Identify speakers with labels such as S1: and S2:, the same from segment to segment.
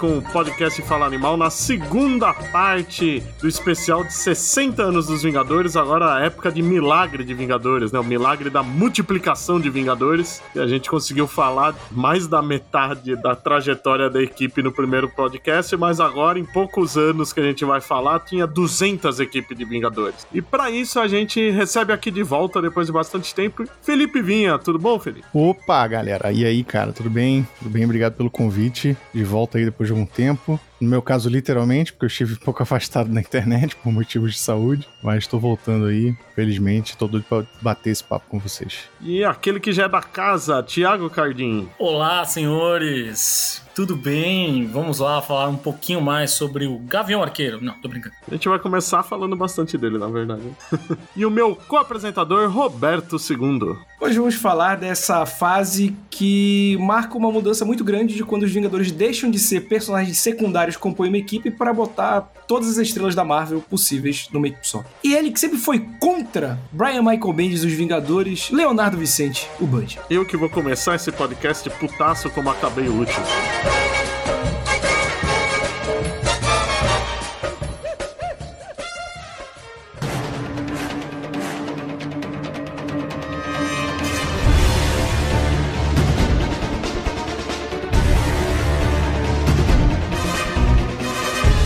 S1: com o podcast Fala Animal na segunda parte do especial de 60 anos dos Vingadores, agora a época de milagre de Vingadores, né? O milagre da multiplicação de Vingadores. E a gente conseguiu falar mais da metade da trajetória da equipe no primeiro podcast, mas agora, em poucos anos que a gente vai falar, tinha 200 equipes de Vingadores. E para isso a gente recebe aqui de volta, depois de bastante tempo, Felipe Vinha. Tudo bom, Felipe?
S2: Opa, galera. E aí, cara? Tudo bem? Tudo bem? Obrigado pelo convite de volta aí depois de algum tempo. No meu caso, literalmente, porque eu estive um pouco afastado da internet por motivos de saúde, mas estou voltando aí, felizmente, estou doido para bater esse papo com vocês.
S1: E aquele que já é da casa, Thiago Cardim.
S3: Olá, senhores. Tudo bem? Vamos lá falar um pouquinho mais sobre o Gavião Arqueiro. Não, tô brincando.
S1: A gente vai começar falando bastante dele, na verdade. e o meu co-apresentador, Roberto II.
S4: Hoje vamos falar dessa fase que marca uma mudança muito grande de quando os Vingadores deixam de ser personagens secundários que compõem uma equipe para botar todas as estrelas da Marvel possíveis numa equipe só. E ele que sempre foi contra Brian Michael Bendis dos Vingadores, Leonardo Vicente, o Bud.
S1: Eu que vou começar esse podcast putaço como acabei o último.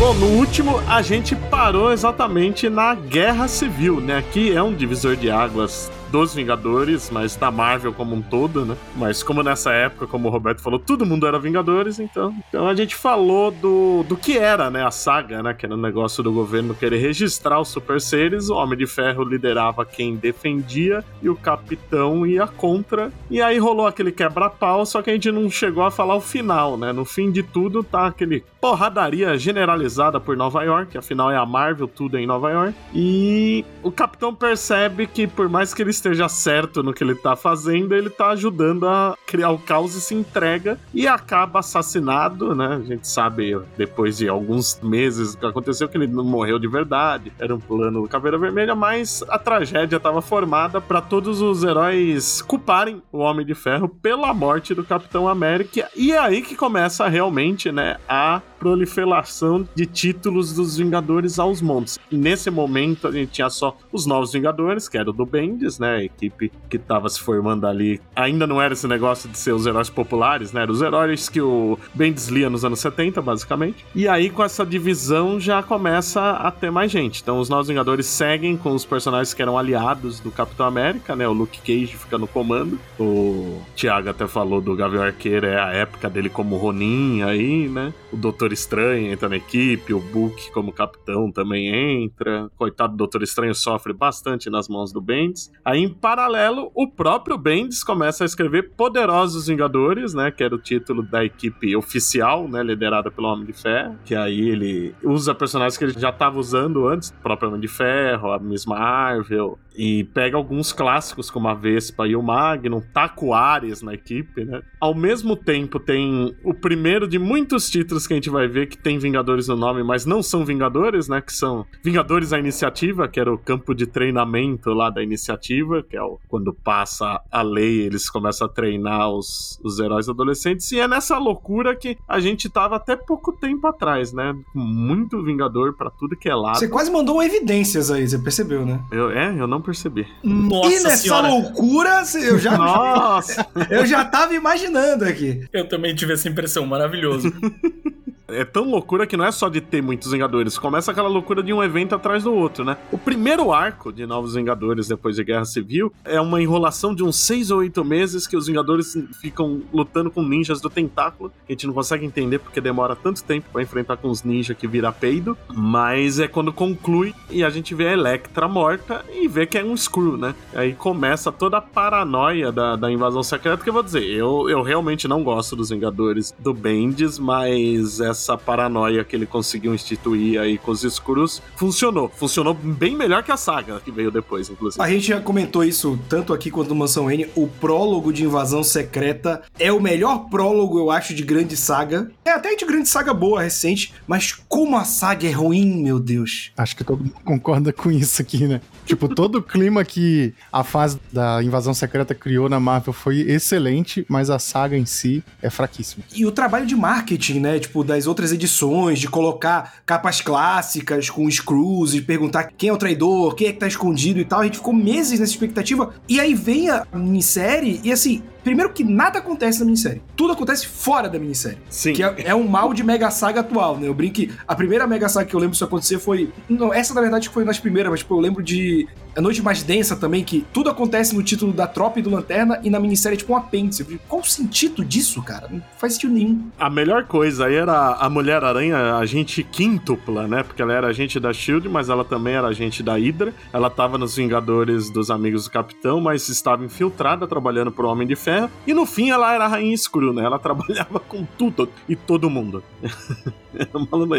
S1: Bom, no último a gente parou exatamente na Guerra Civil, né? Que é um divisor de águas dos Vingadores, mas da Marvel como um todo, né? Mas como nessa época, como o Roberto falou, todo mundo era Vingadores, então, então a gente falou do, do que era, né, a saga, né, que era o um negócio do governo querer registrar os super seres, o Homem de Ferro liderava quem defendia e o Capitão ia contra, e aí rolou aquele quebra-pau, só que a gente não chegou a falar o final, né? No fim de tudo tá aquele porradaria generalizada por Nova York, afinal é a Marvel, tudo é em Nova York, e o Capitão percebe que por mais que ele esteja certo no que ele tá fazendo, ele tá ajudando a criar o caos e se entrega e acaba assassinado, né? A gente sabe depois de alguns meses que aconteceu que ele não morreu de verdade, era um plano do Caveira Vermelha, mas a tragédia estava formada para todos os heróis culparem o Homem de Ferro pela morte do Capitão América e é aí que começa realmente, né, a proliferação de títulos dos Vingadores aos montes. Nesse momento a gente tinha só os novos Vingadores, que era o do Bendis, né? A equipe que tava se formando ali. Ainda não era esse negócio de ser os heróis populares, né? Eram os heróis que o Bendis lia nos anos 70, basicamente. E aí, com essa divisão, já começa a ter mais gente. Então, os Novos Vingadores seguem com os personagens que eram aliados do Capitão América, né? O Luke Cage fica no comando. O Thiago até falou do Gavião Arqueiro, é a época dele como Ronin aí, né? O Doutor Estranho entra na equipe, o Book como capitão também entra. Coitado do Doutor Estranho sofre bastante nas mãos do Bendis. Aí, em paralelo, o próprio Bendis começa a escrever Poderosos Vingadores, né? Que era o título da equipe oficial, né? Liderada pelo Homem de Ferro. Que aí ele usa personagens que ele já estava usando antes, o próprio Homem de Ferro, a Miss Marvel, e pega alguns clássicos como a Vespa e o Magnum, taca o Ares na equipe, né? Ao mesmo tempo, tem o primeiro de muitos títulos que a gente vai ver que tem Vingadores no nome, mas não são Vingadores, né? Que são Vingadores a Iniciativa, que era o campo de treinamento lá da iniciativa, que é o, quando passa a lei, eles começam a treinar os, os heróis adolescentes, e é nessa loucura que a gente tava até pouco tempo atrás, né? Muito Vingador para tudo que é lado.
S4: Você quase mandou evidências aí, você percebeu, né?
S1: Eu, é, eu não percebi.
S4: Nossa e nessa senhora. loucura, eu já. Nossa! eu já tava imaginando aqui.
S3: Eu também tive essa impressão, maravilhoso.
S1: é tão loucura que não é só de ter muitos Vingadores, começa aquela loucura de um evento atrás do outro, né? O primeiro arco de Novos Vingadores depois de Guerra Civil é uma enrolação de uns seis ou oito meses que os Vingadores ficam lutando com ninjas do tentáculo, a gente não consegue entender porque demora tanto tempo para enfrentar com os ninjas que vira peido, mas é quando conclui e a gente vê a Electra morta e vê que é um Screw, né? Aí começa toda a paranoia da, da invasão secreta, que eu vou dizer, eu, eu realmente não gosto dos Vingadores do Bendis, mas essa paranoia que ele conseguiu instituir aí com os Skrulls funcionou. Funcionou bem melhor que a saga que veio depois, inclusive.
S4: A gente já comentou isso tanto aqui quanto no Mansão N. O prólogo de Invasão Secreta é o melhor prólogo, eu acho, de grande saga. É até de grande saga boa, recente, mas como a saga é ruim, meu Deus.
S2: Acho que todo mundo concorda com isso aqui, né? Tipo, todo o clima que a fase da Invasão Secreta criou na Marvel foi excelente, mas a saga em si é fraquíssima.
S4: E o trabalho de marketing, né? Tipo, das outras edições, de colocar capas clássicas com screws, de perguntar quem é o traidor, quem é que tá escondido e tal. A gente ficou meses nessa expectativa. E aí vem a minissérie e assim, Primeiro que nada acontece na minissérie. Tudo acontece fora da minissérie.
S1: Sim.
S4: Que é, é um mal de Mega Saga atual, né? Eu brinco que a primeira Mega Saga que eu lembro disso acontecer foi. Não, essa na verdade foi nas primeiras, mas tipo, eu lembro de A Noite Mais Densa também, que tudo acontece no título da Tropa e do Lanterna e na minissérie é tipo um apêndice. Qual o sentido disso, cara? Não faz sentido nenhum.
S1: A melhor coisa aí era a Mulher-Aranha, agente quíntupla, né? Porque ela era agente da SHIELD, mas ela também era agente da Hydra. Ela tava nos Vingadores dos Amigos do Capitão, mas estava infiltrada trabalhando pro Homem de Ferro. E no fim ela era a Rainha Escuro, né? Ela trabalhava com tudo e todo mundo.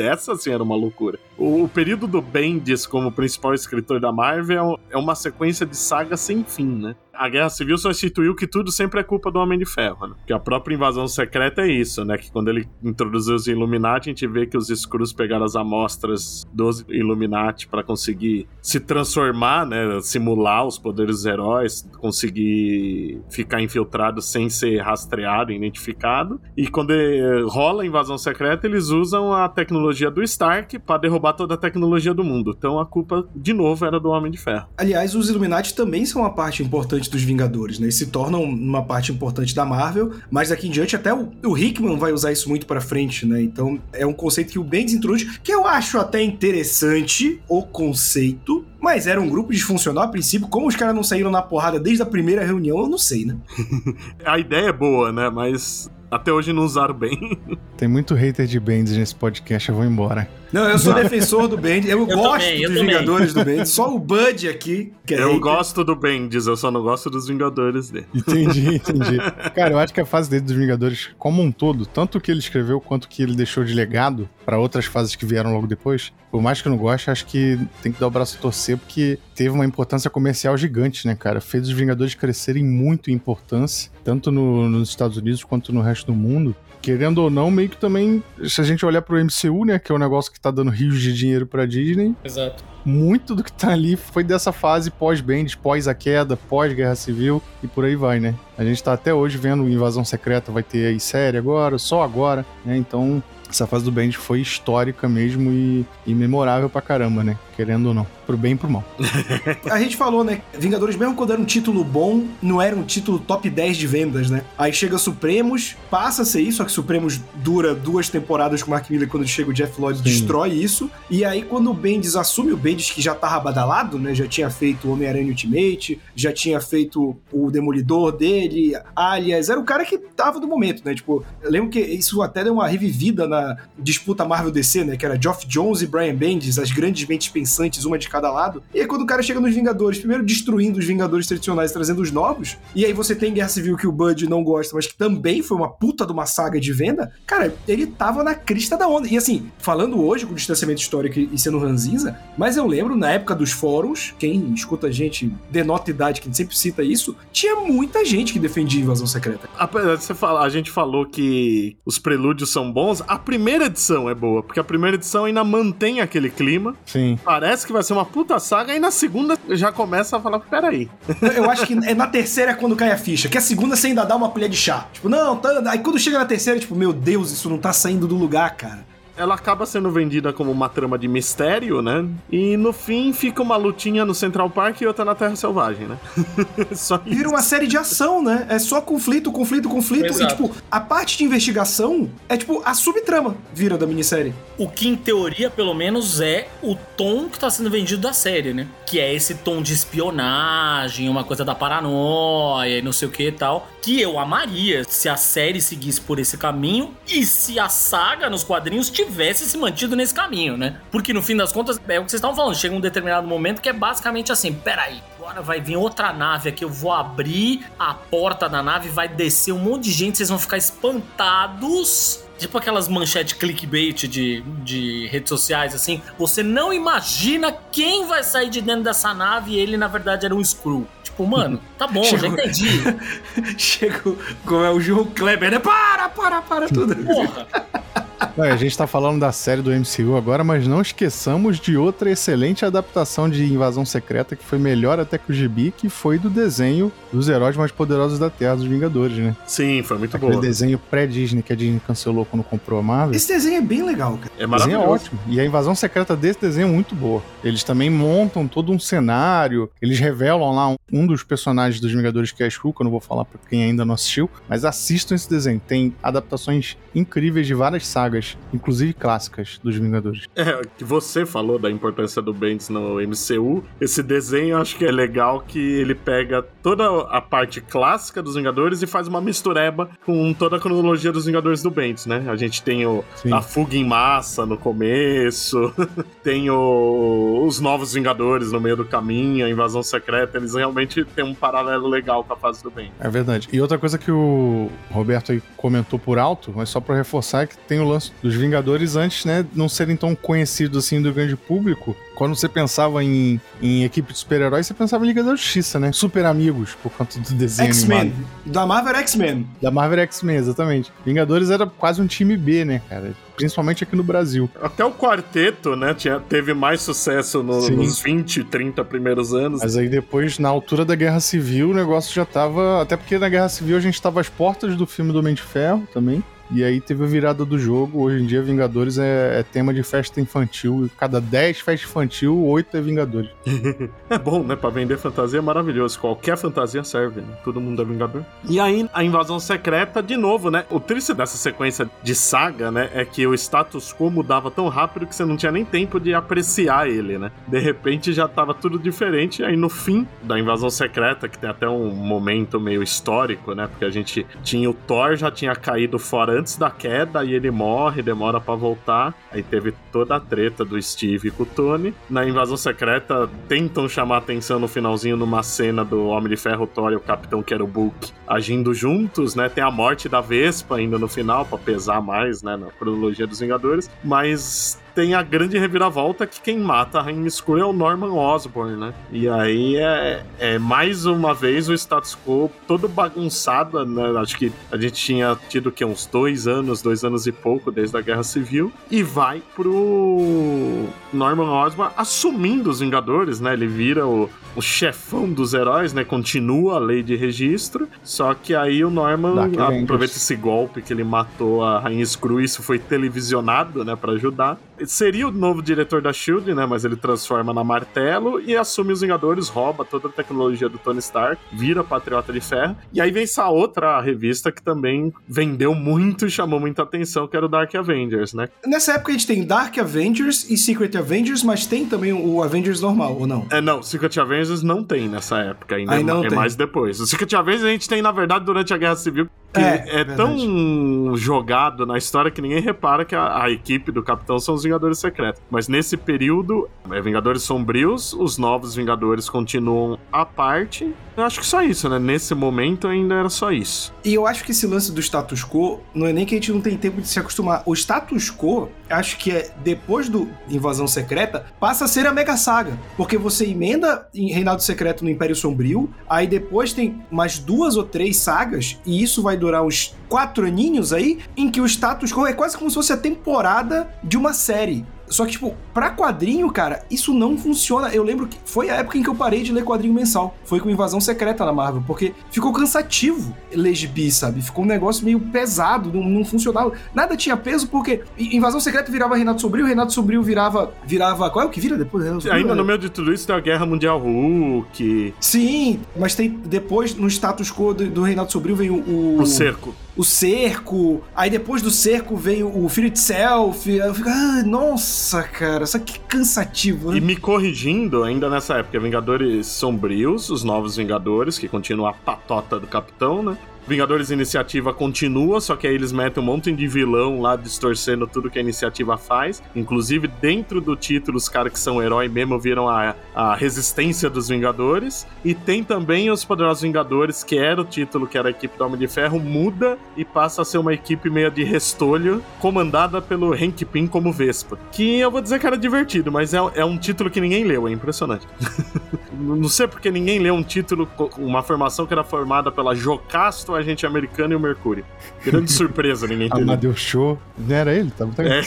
S1: Essa sim era uma loucura. O, o período do Bendis como principal escritor da Marvel é uma sequência de sagas sem fim, né? A Guerra Civil só instituiu que tudo sempre é culpa do Homem de Ferro, né? Que a própria invasão secreta é isso, né? Que quando ele introduziu os Illuminati, a gente vê que os escuros pegaram as amostras dos Illuminati para conseguir se transformar, né? Simular os poderes dos heróis, conseguir ficar infiltrado sem ser rastreado, identificado. E quando eh, rola a invasão secreta, eles usam a tecnologia do Stark para derrubar toda a tecnologia do mundo. Então a culpa, de novo, era do Homem de Ferro.
S4: Aliás, os Illuminati também são uma parte importante dos Vingadores, né? Eles se tornam uma parte importante da Marvel, mas daqui em diante até o, o Hickman vai usar isso muito pra frente, né? Então é um conceito que o Bendis introduz, que eu acho até interessante o conceito, mas era um grupo disfuncional a princípio. Como os caras não saíram na porrada desde a primeira reunião, eu não sei, né?
S1: A ideia é boa, né? Mas até hoje não usaram bem.
S2: Tem muito hater de Bendis nesse podcast, eu vou embora.
S4: Não, eu sou defensor do Bendis, eu,
S3: Eu
S4: gosto
S3: também, eu
S4: dos
S3: também.
S4: Vingadores do Bendis, só o Bud aqui, que é
S1: Eu
S4: hater.
S1: gosto do Bendis, eu só não gosto dos Vingadores dele.
S2: Entendi, entendi. Cara, eu acho que a fase dele dos Vingadores, como um todo, tanto o que ele escreveu quanto o que ele deixou de legado pra outras fases que vieram logo depois, por mais que eu não goste, acho que tem que dar o braço a torcer, porque teve uma importância comercial gigante, né, cara? Fez os Vingadores crescerem muito em importância, tanto no- nos Estados Unidos quanto no resto do mundo. Querendo ou não, meio que também, se a gente olhar pro MCU, né, que é um negócio que tá dando rios de dinheiro pra Disney,
S3: Exato.
S2: muito do que tá ali foi dessa fase pós-Bendis, pós a queda, pós-Guerra Civil e por aí vai, né? A gente tá até hoje vendo Invasão Secreta, vai ter aí série agora, só agora, né? Então, essa fase do Bendis foi histórica mesmo e, e memorável pra caramba, né? Querendo ou não. Pro bem e pro mal.
S4: A gente falou, né? Vingadores, mesmo quando era um título bom, não era um título top 10 de vendas, né? Aí chega Supremos, passa a ser isso, só que Supremos dura duas temporadas com o Mark Miller quando chega o Jeff Lloyd
S2: Sim.
S4: destrói isso. E aí, quando o Bendis assume, o Bendis que já tava badalado, né? Já tinha feito o Homem-Aranha Ultimate, já tinha feito o Demolidor dele, aliás, era o cara que tava do momento, né? Tipo, eu lembro que isso até deu uma revivida na disputa Marvel-DC, né? Que era Geoff Jones e Brian Bendis, as grandes mentes pensantes, uma de cada lado. E aí, quando o cara chega nos Vingadores, primeiro destruindo os Vingadores tradicionais, trazendo os novos, e aí você tem Guerra Civil que o Bud não gosta, mas que também foi uma puta de uma saga de venda, cara, ele tava na crista da onda. E assim, falando hoje com distanciamento histórico e sendo ranzinza, mas eu lembro na época dos fóruns, quem escuta a gente denota idade, que a gente sempre cita isso, tinha muita gente que defendia a invasão secreta.
S1: Apesar de você falar, a gente falou que os prelúdios são bons, a primeira edição é boa, porque a primeira edição ainda mantém aquele clima.
S2: Sim.
S1: Parece que vai ser uma puta saga, e na segunda já começa a falar: peraí.
S4: Eu acho que é na terceira é quando cai a ficha, que a segunda você ainda dá uma colher de chá. Tipo, não, tá... aí quando chega na terceira, tipo, meu Deus, isso não tá saindo do lugar, cara.
S1: Ela acaba sendo vendida como uma trama de mistério, né? E no fim fica uma lutinha no Central Park e outra na Terra Selvagem, né? Só isso.
S4: Vira uma série de ação, né? É só conflito, conflito, conflito.
S3: Exato.
S4: E, tipo, a parte de investigação é, tipo, a subtrama vira da minissérie.
S3: O que, em teoria, pelo menos, é o tom que tá sendo vendido da série, né? Que é esse tom de espionagem, uma coisa da paranoia e não sei o que e tal. Que eu amaria se a série seguisse por esse caminho e se a saga nos quadrinhos tivesse se mantido nesse caminho, né? Porque no fim das contas, é o que vocês estavam falando, chega um determinado momento que é basicamente assim: peraí, agora vai vir outra nave aqui, eu vou abrir a porta da nave, vai descer um monte de gente, vocês vão ficar espantados tipo aquelas manchetes clickbait de, de redes sociais, assim. Você não imagina quem vai sair de dentro dessa nave e ele, na verdade, era um Screw. Tipo, mano, tá bom, já entendi.
S4: Chega como é o João Kleber, né? Para, para, para tudo.
S3: Porra.
S2: Ué, a gente tá falando da série do MCU agora, mas não esqueçamos de outra excelente adaptação de Invasão Secreta, que foi melhor até que o Gibi, que foi do desenho dos heróis mais poderosos da Terra, dos Vingadores, né?
S1: Sim, foi muito
S2: Aquele
S1: boa.
S2: desenho pré-Disney que a Disney cancelou quando comprou a Marvel.
S4: Esse desenho é bem legal, cara.
S1: É
S2: O desenho é
S1: maravilhoso.
S2: ótimo. E a invasão secreta desse desenho é muito boa. Eles também montam todo um cenário. Eles revelam lá um, um dos personagens dos Vingadores que é a Shulk, que eu não vou falar pra quem ainda não assistiu. Mas assistam esse desenho. Tem adaptações incríveis de várias sagas, inclusive clássicas dos Vingadores.
S1: É, que você falou da importância do Bendis no MCU. Esse desenho eu acho que é legal que ele pega toda a parte clássica dos Vingadores e faz uma mistureba com toda a cronologia dos Vingadores do Bendis, né? A gente tem o,
S2: Sim.
S1: a fuga em massa no começo, tem o- os novos Vingadores no meio do caminho, a invasão secreta. Eles realmente têm um paralelo legal com a fase do Bendis.
S2: É verdade. E outra coisa que o Roberto aí comentou por alto, mas só pra reforçar, é que tem o lance dos Vingadores antes, né, não serem tão conhecidos assim do grande público. Quando você pensava em, em equipe de super-heróis, você pensava em Liga da Justiça, né? Super amigos, por conta do desenho
S4: X-Men. Da Marvel X-Men.
S2: Da Marvel X-Men, exatamente. Vingadores era quase um time B, né, cara? Principalmente aqui no Brasil.
S1: Até o quarteto, né, tinha, teve mais sucesso no- nos 20, 30 primeiros anos.
S2: Mas aí depois, na altura da Guerra Civil, o negócio já tava. Até porque na Guerra Civil a gente tava às portas do filme do Homem de Ferro também. E aí teve a virada do jogo. Hoje em dia, Vingadores é, é tema de festa infantil. Cada 10 festas infantil, 8 é Vingadores.
S1: É bom, né? Pra vender fantasia é maravilhoso. Qualquer fantasia serve, né? Todo mundo é Vingador. E aí, a invasão secreta, de novo, né? O triste dessa sequência de saga, né? É que o status quo mudava tão rápido que você não tinha nem tempo de apreciar ele, né? De repente já tava tudo diferente. Aí no fim da invasão secreta, que tem até um momento meio histórico, né? Porque a gente tinha o Thor, já tinha caído fora antes da queda, e ele morre, demora pra voltar. Aí teve toda a treta do Steve com o Tony. Na invasão secreta, tentam chamar atenção no finalzinho numa cena do Homem de Ferro, Thor e o Capitão Hulk agindo juntos, né? Tem a morte da Vespa ainda no final, pra pesar mais, né? Na cronologia dos Vingadores. Mas tem a grande reviravolta que quem mata a Rainha Escura é o Norman Osborn, né? E aí é, é mais uma vez o status quo todo bagunçado, né? Acho que a gente tinha tido que uns dois anos, dois anos e pouco desde a Guerra Civil e vai pro Norman Osborn assumindo os Vingadores, né? Ele vira o, o chefão dos heróis, né? Continua a lei de registro, só que aí o Norman
S2: Dark Avengers.
S1: aproveita esse golpe que ele matou a Rainha Screw, isso foi televisionado, né, para ajudar. Seria o novo diretor da Shield, né, mas ele transforma na Martelo e assume os Vingadores, rouba toda a tecnologia do Tony Stark, vira Patriota de Ferro. E aí vem essa outra revista que também vendeu muito e chamou muita atenção, que era o Dark Avengers, né?
S4: Nessa época a gente tem Dark Avengers e Secret Avengers, mas tem também o Avengers normal, ou não?
S1: É, não, Secret Avengers não tem nessa época ainda,
S4: Ainda
S1: é,
S4: não
S1: é
S4: tem.
S1: mais depois. O Secret Avengers a gente tem, na verdade, durante a Guerra Civil, que
S4: É,
S1: é, tão jogado na história que ninguém repara que a, a equipe do Capitão são os Vingadores Secretos. Mas nesse período, é Vingadores Sombrios, os novos Vingadores continuam à parte. Eu acho que só isso, né? Nesse momento ainda era só isso.
S4: E eu acho que esse lance do status quo não é nem que a gente não tem tempo de se acostumar. O status quo, acho que é depois do Invasão Secreta, passa a ser a Mega Saga. Porque você emenda em Reinado Secreto no Império Sombrio, aí depois tem mais duas ou três sagas, e isso vai durar uns quatro aninhos aí, em que o status quo é quase como se fosse a temporada de uma série. Só que, tipo, pra quadrinho, cara, isso não funciona. Eu lembro que foi a época em que eu parei de ler quadrinho mensal. Foi com Invasão Secreta na Marvel, porque ficou cansativo ler gibi, sabe? Ficou um negócio meio pesado, não, não funcionava. Nada tinha peso, porque Invasão Secreta virava Renato Sombrio, Renato Sombrio virava. virava. Qual é o que vira depois? Renato Sombrio?
S1: Ainda no meio de tudo isso tem a Guerra Mundial Hulk,
S4: Sim, mas tem depois, no status quo do, do Reinaldo Sobril, vem o, o,
S1: o Cerco.
S4: O cerco. Aí depois do cerco veio o Fear Itself. Aí eu fico, ah, nossa, cara, aqui é cansativo, né?
S1: E me corrigindo, ainda nessa época, Vingadores Sombrios, os novos Vingadores, que continua a patota do Capitão, né? Vingadores Iniciativa continua, só que aí eles metem um monte de vilão lá distorcendo tudo que a iniciativa faz. Inclusive, dentro do título, os caras que são herói mesmo viram a, a resistência dos Vingadores. E tem também os Poderosos Vingadores, que era o título que era a equipe do Homem de Ferro, muda e passa a ser uma equipe meio de restolho, comandada pelo Hank Pym como Vespa. Que eu vou dizer que era divertido, mas é, é um título que ninguém leu, é impressionante. Não sei porque ninguém leu um título, uma formação que era formada pela Jocasto, o agente americano e o Mercúrio. Grande surpresa, ninguém entendeu.
S2: Amadeus Show. Não era ele? Tava
S1: é,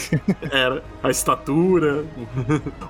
S1: era. A estatura,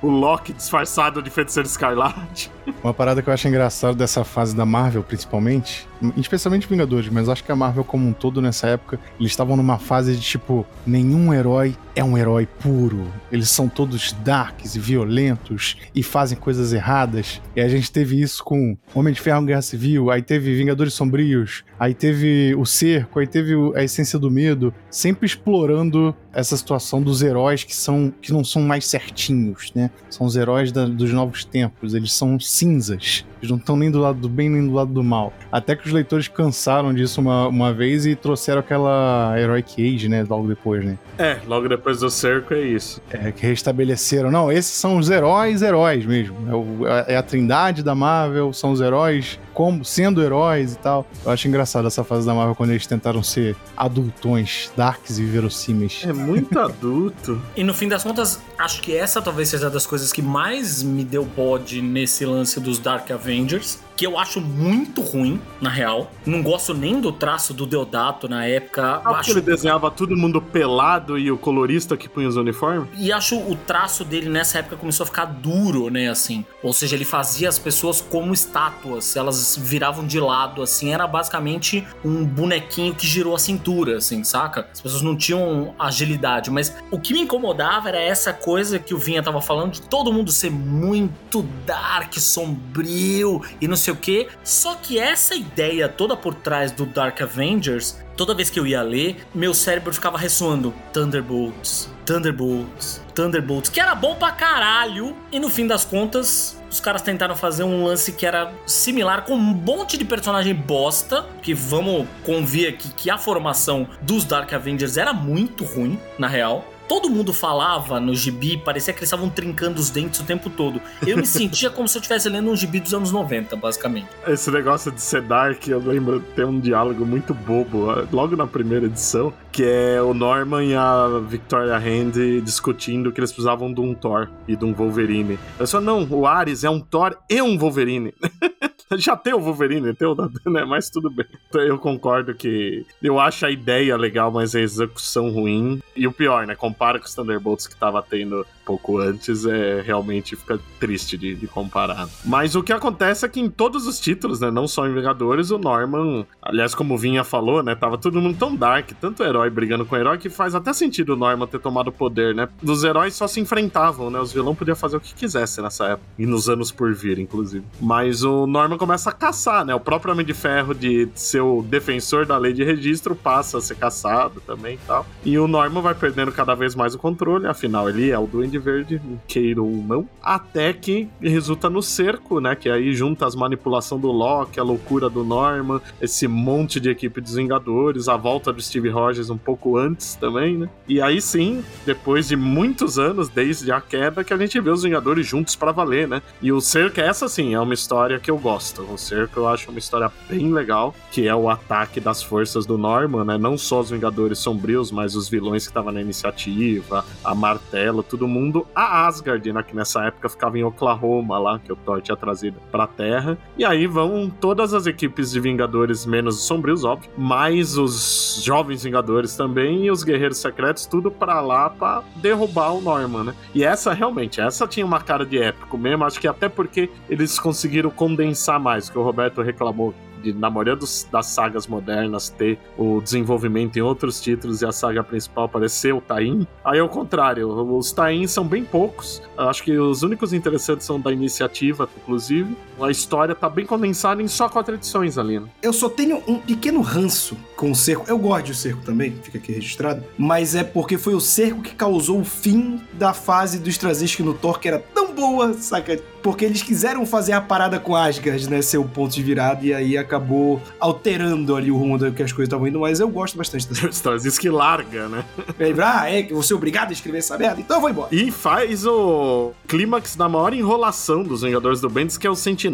S1: o Loki disfarçado de feiticeiro escarlate.
S2: Uma parada que eu acho engraçado dessa fase da Marvel, principalmente, especialmente Vingadores, mas acho que a Marvel como um todo nessa época, eles estavam numa fase de tipo, nenhum herói é um herói puro. Eles são todos darks e violentos e fazem coisas erradas. E a gente teve isso com Homem de Ferro Guerra Civil, aí teve Vingadores Sombrios, aí teve o Cerco, aí teve a Essência do Medo, sempre explorando essa situação dos heróis que são que não são mais certinhos, né? São os heróis da, dos novos tempos, eles são cinzas. Eles não estão nem do lado do bem nem do lado do mal. Até que os leitores cansaram disso uma, uma vez e trouxeram aquela Heroic Age, né? Logo depois, né?
S1: É, logo depois do cerco é isso.
S2: É, que restabeleceram. Não, esses são os heróis, heróis mesmo. É, o, é a trindade da Marvel, são os heróis como sendo heróis e tal. Eu acho engraçado essa fase da Marvel quando eles tentaram ser adultões, darks e verossímeis.
S1: É muito adulto.
S3: e no fim das contas, acho que essa talvez seja das coisas que mais me deu bode nesse lance dos Dark Avengers que eu acho muito ruim, na real. Não gosto nem do traço do Deodato na época.
S1: Ah,
S3: acho...
S1: ele desenhava todo mundo pelado e o colorista que punha os uniformes?
S3: E acho o traço dele nessa época começou a ficar duro, né, assim. Ou seja, ele fazia as pessoas como estátuas, elas viravam de lado, assim. Era basicamente um bonequinho que girou a cintura, assim, saca? As pessoas não tinham agilidade, mas o que me incomodava era essa coisa que o Vinha tava falando de todo mundo ser muito dark, sombrio e não sei sei o quê. Só que essa ideia toda por trás do Dark Avengers, toda vez que eu ia ler, meu cérebro ficava ressoando Thunderbolts, Thunderbolts, Thunderbolts, que era bom pra caralho. E no fim das contas, os caras tentaram fazer um lance que era similar com um monte de personagem bosta, que vamos convir aqui que a formação dos Dark Avengers era muito ruim, na real todo mundo falava no gibi, parecia que eles estavam trincando os dentes o tempo todo. Eu me sentia como se eu estivesse lendo um gibi dos anos 90, basicamente.
S1: Esse negócio de ser dark, eu lembro, tem um diálogo muito bobo, logo na primeira edição, que é o Norman e a Victoria Hand discutindo que eles precisavam de um Thor e de um Wolverine. Eu só, não, o Ares é um Thor e um Wolverine. Já tem o Wolverine, tem o né? Mas tudo bem. Eu concordo que eu acho a ideia legal, mas a execução ruim. E o pior, né? Compara com os Thunderbolts que tava tendo pouco antes, é realmente fica triste de, de, comparar. Mas o que acontece é que em todos os títulos, né? Não só em Vingadores, o Norman, aliás, como o Vinha falou, né? Tava todo mundo tão dark, tanto herói brigando com herói, que faz até sentido o Norman ter tomado o poder, né? Os heróis só se enfrentavam, né? Os vilões podiam fazer o que quisesse nessa época. E nos anos por vir, inclusive. Mas o Norman começa a caçar, né? O próprio Homem de Ferro de ser o defensor da lei de registro passa a ser caçado também e tal. E o Norman vai perdendo cada vez mais o controle, afinal ele é o Duende Verde, queira ou não, até que resulta no cerco, né? Que aí junta as manipulações do Loki, a loucura do Norman, esse monte de equipe dos Vingadores, a volta do Steve Rogers um pouco antes também, né? E aí sim, depois de muitos anos, desde a queda, que a gente vê os Vingadores juntos para valer, né? E o cerco, essa sim, é uma história que eu gosto. O cerco eu acho uma história bem legal, que é o ataque das forças do Norman, né? Não só os Vingadores sombrios, mas os vilões que estavam na iniciativa, a Martelo, todo mundo. A Asgard, né? Que nessa época ficava em Oklahoma lá, que o Thor tinha trazido pra Terra. E aí vão todas as equipes de Vingadores, menos os sombrios, óbvio, mais os jovens Vingadores também e os Guerreiros Secretos, tudo para lá para derrubar o Norman, né? E essa realmente, essa tinha uma cara de épico mesmo, acho que até porque eles conseguiram condensar mais, que o Roberto reclamou de, na maioria dos, das sagas modernas, ter o desenvolvimento em outros títulos e a saga principal aparecer o Tain. Aí, ao contrário, os Tains são bem poucos. Acho que os únicos interessantes são da iniciativa, inclusive. A história tá bem condensada em só quatro edições ali, né?
S4: Eu só tenho um pequeno ranço com o cerco. Eu gosto de cerco também, fica aqui registrado. Mas é porque foi o cerco que causou o fim da fase do Straczynski no Thor, que era tão boa, saca? Porque eles quiseram fazer a parada com Asgard, né? Ser o ponto de virada, e aí acabou alterando ali o rumo do que as coisas estavam indo, mas eu gosto bastante dessa.
S1: Que larga, né?
S4: Aí, ah, é que você é obrigado a escrever essa merda, então eu vou embora.
S1: E faz o clímax da maior enrolação dos Vingadores do Bendis, que é o Sentinela.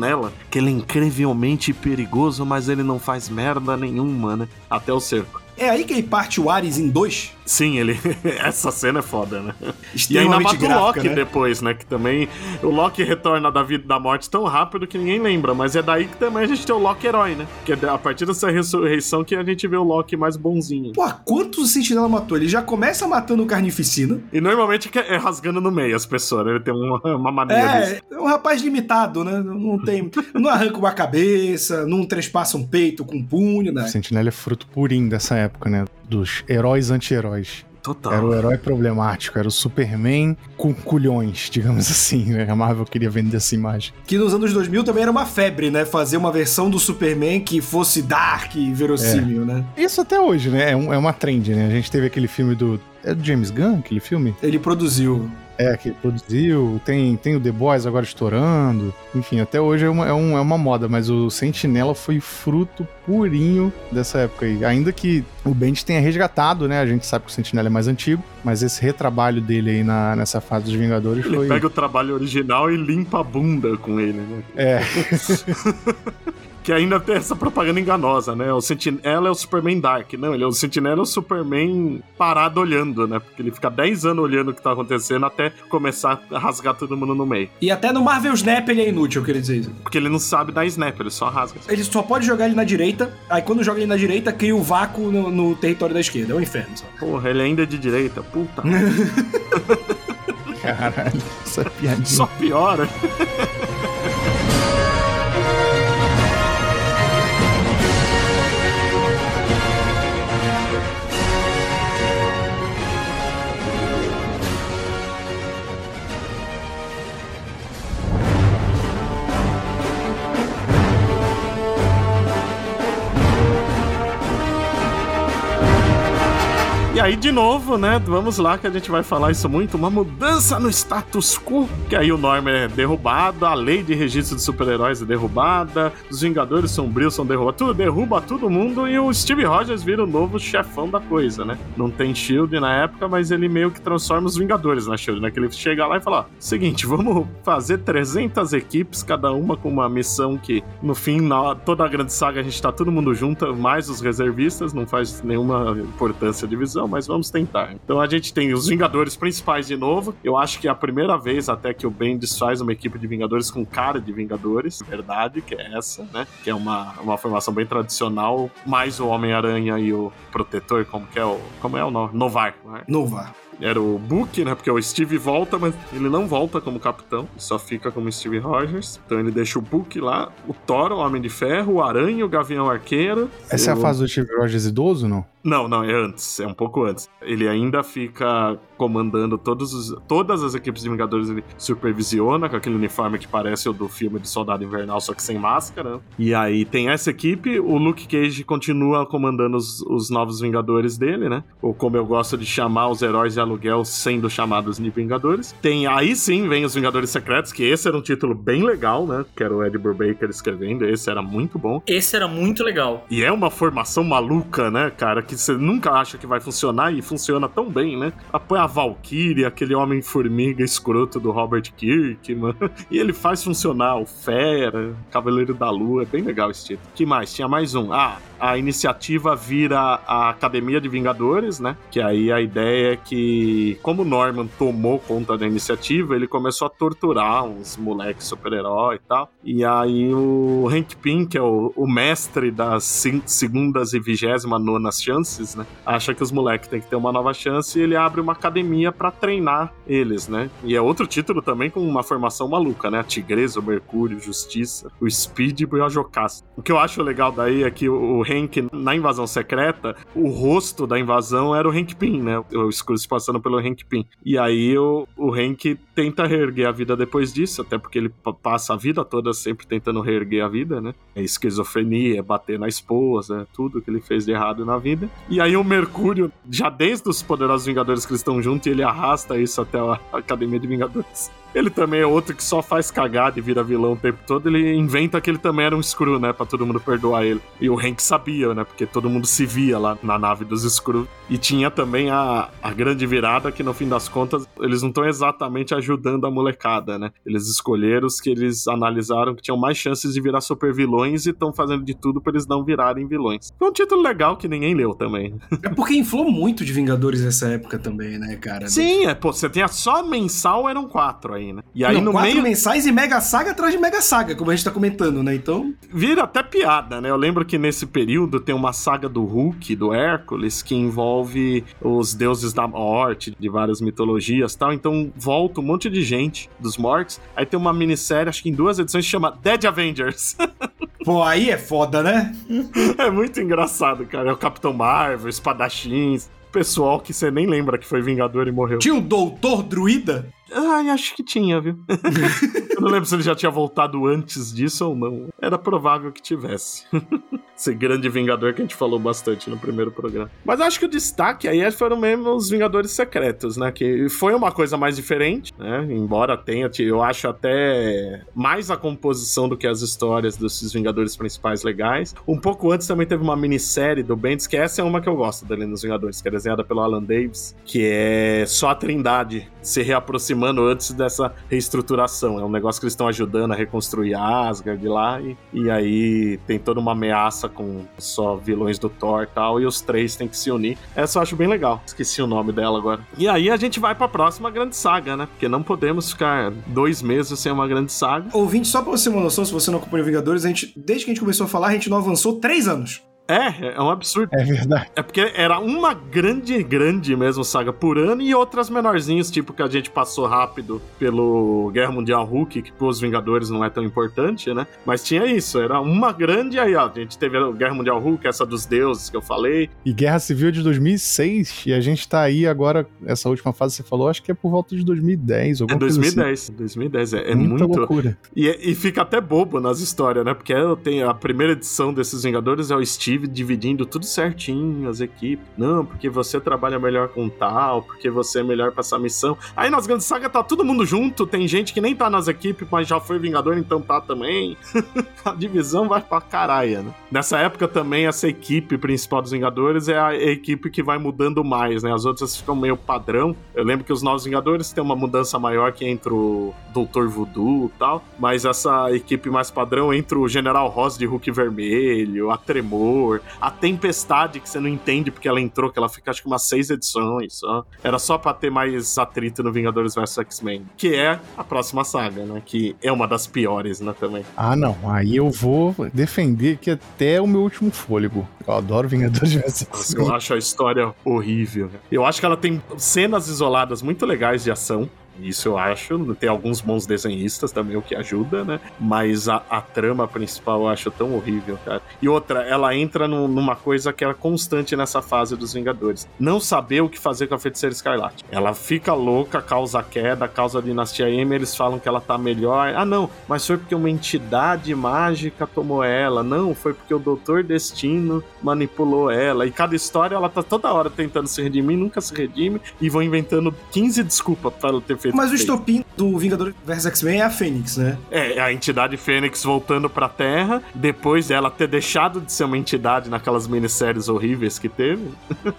S1: Que ele é incrivelmente perigoso, mas ele não faz merda nenhuma, né? Até o cerco.
S4: É aí que ele parte o Ares em dois?
S1: Sim, ele. Essa cena é foda, né? E ainda mata o
S4: gráfica,
S1: Loki
S4: né?
S1: depois, né? Que também. O Loki retorna da vida da morte tão rápido que ninguém lembra. Mas é daí que também a gente tem o Loki herói, né? Que é a partir dessa ressurreição que a gente vê o Loki mais bonzinho.
S4: Pô, quantos o Sentinela matou? Ele já começa matando o Carnificina.
S1: E normalmente é rasgando no meio as pessoas, né? Ele tem uma, uma mania disso.
S4: É, é um rapaz limitado, né? Não tem. Não arranca uma cabeça, não trespassa um peito com um punho, né?
S2: O Sentinela é fruto purinho dessa época, né? Dos heróis anti-heróis.
S1: Total.
S2: Era o herói problemático, era o Superman com culhões, digamos assim, né? A Marvel queria vender essa imagem.
S4: Que nos anos 2000 também era uma febre, né? Fazer uma versão do Superman que fosse dark e verossímil, né?
S2: Isso até hoje, né? É, um- é uma trend, né? A gente teve aquele filme do. É do James Gunn, aquele filme?
S4: Ele produziu.
S2: É, que ele produziu. Tem, tem o The Boys agora estourando. Enfim, até hoje é uma, é, um- é uma moda, mas o Sentinela foi fruto purinho dessa época aí. Ainda que o Bendis tenha resgatado, né? A gente sabe que o Sentinela é mais antigo, mas esse retrabalho dele aí na, nessa fase dos Vingadores
S1: Ele
S2: foi.
S1: pega o trabalho original e limpa a bunda com ele, né?
S2: É,
S1: Que ainda tem essa propaganda enganosa, né? O Sentinela é o Superman Dark. Não, ele é o Sentinela é o Superman parado olhando, né? Porque ele fica 10 anos olhando o que tá acontecendo até começar a rasgar todo mundo no meio.
S4: E até no Marvel Snap ele é inútil, eu queria dizer isso.
S1: Porque ele não sabe dar snap, ele só rasga.
S4: Ele só pode jogar ele na direita, aí quando joga ele na direita, cria o vácuo no, no território da esquerda. É um inferno, só.
S1: Porra, ele ainda é de direita. Puta.
S2: caralho, essa piadinha.
S1: só piora. E aí, de novo, né? Vamos lá que a gente vai falar isso muito. Uma mudança no status quo. Que aí o Norman é derrubado, a lei de registro de super-heróis é derrubada, os Vingadores Sombrios são derrubados, tudo derruba todo mundo e o Steve Rogers vira o novo chefão da coisa, né? Não tem Shield na época, mas ele meio que transforma os Vingadores na Shield, né? Que ele chega lá e fala: seguinte, vamos fazer 300 equipes, cada uma com uma missão que no fim, na toda a grande saga, a gente tá todo mundo junto, mais os reservistas, não faz nenhuma importância a divisão, mas vamos tentar. Então a gente tem os Vingadores principais de novo. Eu acho que é a primeira vez até que o Bendis faz uma equipe de Vingadores com cara de Vingadores, verdade, que é essa, né? Que é uma, uma formação bem tradicional, mais o Homem-Aranha e o Protetor, como que é o. Como é o nome? Novar, né?
S4: Nova.
S1: Era o Book, né? Porque o Steve volta, mas ele não volta como capitão, só fica como Steve Rogers. Então ele deixa o Book lá, o Thor, o Homem de Ferro, o Aranha, o Gavião Arqueiro.
S2: Essa é a
S1: o-
S2: fase do Steve Rogers idoso, não?
S1: Não, não, é antes, é um pouco antes. Ele ainda fica comandando todos os, todas as equipes de Vingadores, ele supervisiona com aquele uniforme que parece o do filme de Soldado Invernal, só que sem máscara. E aí tem essa equipe, o Luke Cage continua comandando os, os novos Vingadores dele, né? Ou como eu gosto de chamar os heróis de aluguel sendo chamados de Vingadores. Tem aí sim vem os Vingadores Secretos, que esse era um título bem legal, né? Que era o Ed Brubaker escrevendo, esse era muito bom.
S3: Esse era muito legal.
S1: E é uma formação maluca, né, cara? Que você nunca acha que vai funcionar e funciona tão bem, né? Apoia a Valkyrie, aquele Homem-Formiga escroto do Robert Kirkman. E ele faz funcionar o Fera, Cavaleiro da Lua. É bem legal esse título. que mais? Tinha mais um. Ah, a iniciativa vira a Academia de Vingadores, né? Que aí a ideia é que, como Norman tomou conta da iniciativa, ele começou a torturar uns moleques super-herói e tal. E aí o Hank Pym, que é o, o mestre das segundas e vigésima nonas chances, né? Acha que os moleques têm que ter uma nova chance e ele abre uma academia pra treinar eles, né? E é outro título também com uma formação maluca, né? A Tigresa, o Mercúrio, Justiça, o Speed e a Jocasta. O que eu acho legal daí é que o Hank, na invasão secreta, o rosto da invasão era o Hank Pym, né? O escudo se passando pelo Hank Pym. E aí o, o Hank tenta reerguer a vida depois disso, até porque ele pa- passa a vida toda sempre tentando reerguer a vida, né? É esquizofrenia, é bater na esposa, é tudo que ele fez de errado na vida. E aí o Mercúrio, já desde os Poderosos Vingadores que eles estão juntos, ele arrasta isso até a Academia de Vingadores. Ele também é outro que só faz cagada e vira vilão o tempo todo. Ele inventa que ele também era um Screw, né? Pra todo mundo perdoar ele. E o Hank sabia, né? Porque todo mundo se via lá na nave dos Screw. E tinha também a, a grande virada que, no fim das contas, eles não estão exatamente ajudando a molecada, né? Eles escolheram os que eles analisaram que tinham mais chances de virar super vilões e estão fazendo de tudo pra eles não virarem vilões. Foi um título legal que ninguém leu também.
S4: É porque inflou muito de Vingadores nessa época também, né, cara?
S1: Sim, é, pô, você tinha só mensal, eram quatro aí, né? E aí
S4: Não,
S1: no
S4: quatro
S1: meio.
S4: mensais e Mega Saga atrás de Mega Saga, como a gente tá comentando, né? Então,
S1: Vira até piada, né? Eu lembro que nesse período tem uma saga do Hulk, do Hércules, que envolve os deuses da morte, de várias mitologias e tal. Então volta um monte de gente dos mortos. Aí tem uma minissérie, acho que em duas edições, que chama Dead Avengers.
S4: pô, aí é foda, né?
S1: é muito engraçado, cara. É o Capitão Marvel, espadachins, pessoal que você nem lembra que foi Vingador e morreu.
S4: Tinha o Doutor Druida?
S1: Ai, acho que tinha, viu? Eu não lembro se ele já tinha voltado antes disso ou não. Era provável que tivesse. Esse grande Vingador que a gente falou bastante no primeiro programa. Mas acho que o destaque aí foram mesmo os Vingadores Secretos, né? Que foi uma coisa mais diferente, né? Embora tenha, eu acho até mais a composição do que as histórias desses Vingadores principais legais. Um pouco antes também teve uma minissérie do Bendis, que essa é uma que eu gosto dele nos Vingadores, que é desenhada pelo Alan Davis, que é só a Trindade se reaproximando antes dessa reestruturação. É um negócio que eles estão ajudando a reconstruir Asgard lá, e, e aí tem toda uma ameaça com só vilões do Thor e tal, e os três têm que se unir. Essa eu acho bem legal. Esqueci o nome dela agora. E aí a gente vai pra próxima grande saga, né? Porque não podemos ficar dois meses sem uma grande saga.
S4: Ouvinte, só pra você ter uma noção, se você não acompanha Vingadores, a gente, desde que a gente começou a falar, a gente não avançou três anos.
S1: É, é um absurdo.
S2: É verdade.
S1: É porque era uma grande, grande mesmo saga por ano e outras menorzinhas, tipo que a gente passou rápido pelo Guerra Mundial Hulk, que pros Vingadores não é tão importante, né? Mas tinha isso, era uma grande aí, ó. A gente teve a Guerra Mundial Hulk, essa dos deuses que eu falei.
S2: E Guerra Civil de 2006, e a gente tá aí agora, essa última fase que você falou, acho que é por volta de 2010,
S1: É
S2: alguma coisa
S1: 2010, 2010. É, é
S2: assim. Muita
S1: muito.
S2: loucura.
S1: E, e fica até bobo nas histórias, né? Porque eu tenho a primeira edição desses Vingadores é o Steve dividindo tudo certinho, as equipes. Não, porque você trabalha melhor com tal, porque você é melhor pra essa missão. Aí nas grandes sagas tá todo mundo junto, tem gente que nem tá nas equipes, mas já foi Vingador, então tá também. a divisão vai pra caralho, né? Nessa época também, essa equipe principal dos Vingadores é a equipe que vai mudando mais, né? As outras ficam meio padrão. Eu lembro que os Novos Vingadores tem uma mudança maior que entre o Doutor Voodoo e tal, mas essa equipe mais padrão entre o General Ross de Hulk Vermelho, a Tremor, a Tempestade, que você não entende porque ela entrou, que ela fica acho que umas seis edições só. Era só pra ter mais atrito no Vingadores vs X-Men, que é a próxima saga, né? Que é uma das piores, né, também.
S2: Ah, não. Aí eu vou defender que até o meu último fôlego. Eu adoro Vingadores vs
S1: Nossa, eu acho a história horrível. né? Eu acho que ela tem cenas isoladas muito legais de ação. Isso eu acho. Tem alguns bons desenhistas também, o que ajuda, né? Mas a, a trama principal eu acho tão horrível, cara. E outra, ela entra num- numa coisa que era constante nessa fase dos Vingadores: não saber o que fazer com a feiticeira escarlate. Ela fica louca, causa queda, causa dinastia M. Eles falam que ela tá melhor. Ah, não, mas foi porque uma entidade mágica tomou ela. Não, foi porque o Doutor Destino manipulou ela. E cada história ela tá toda hora tentando se redimir, nunca se redime. E vão inventando 15 desculpas pra ela ter feito
S4: Mas o estopim do Vingador vs X-Men é a Fênix, né?
S1: É, a entidade Fênix voltando pra Terra, depois dela ter deixado de ser uma entidade naquelas minisséries horríveis que teve.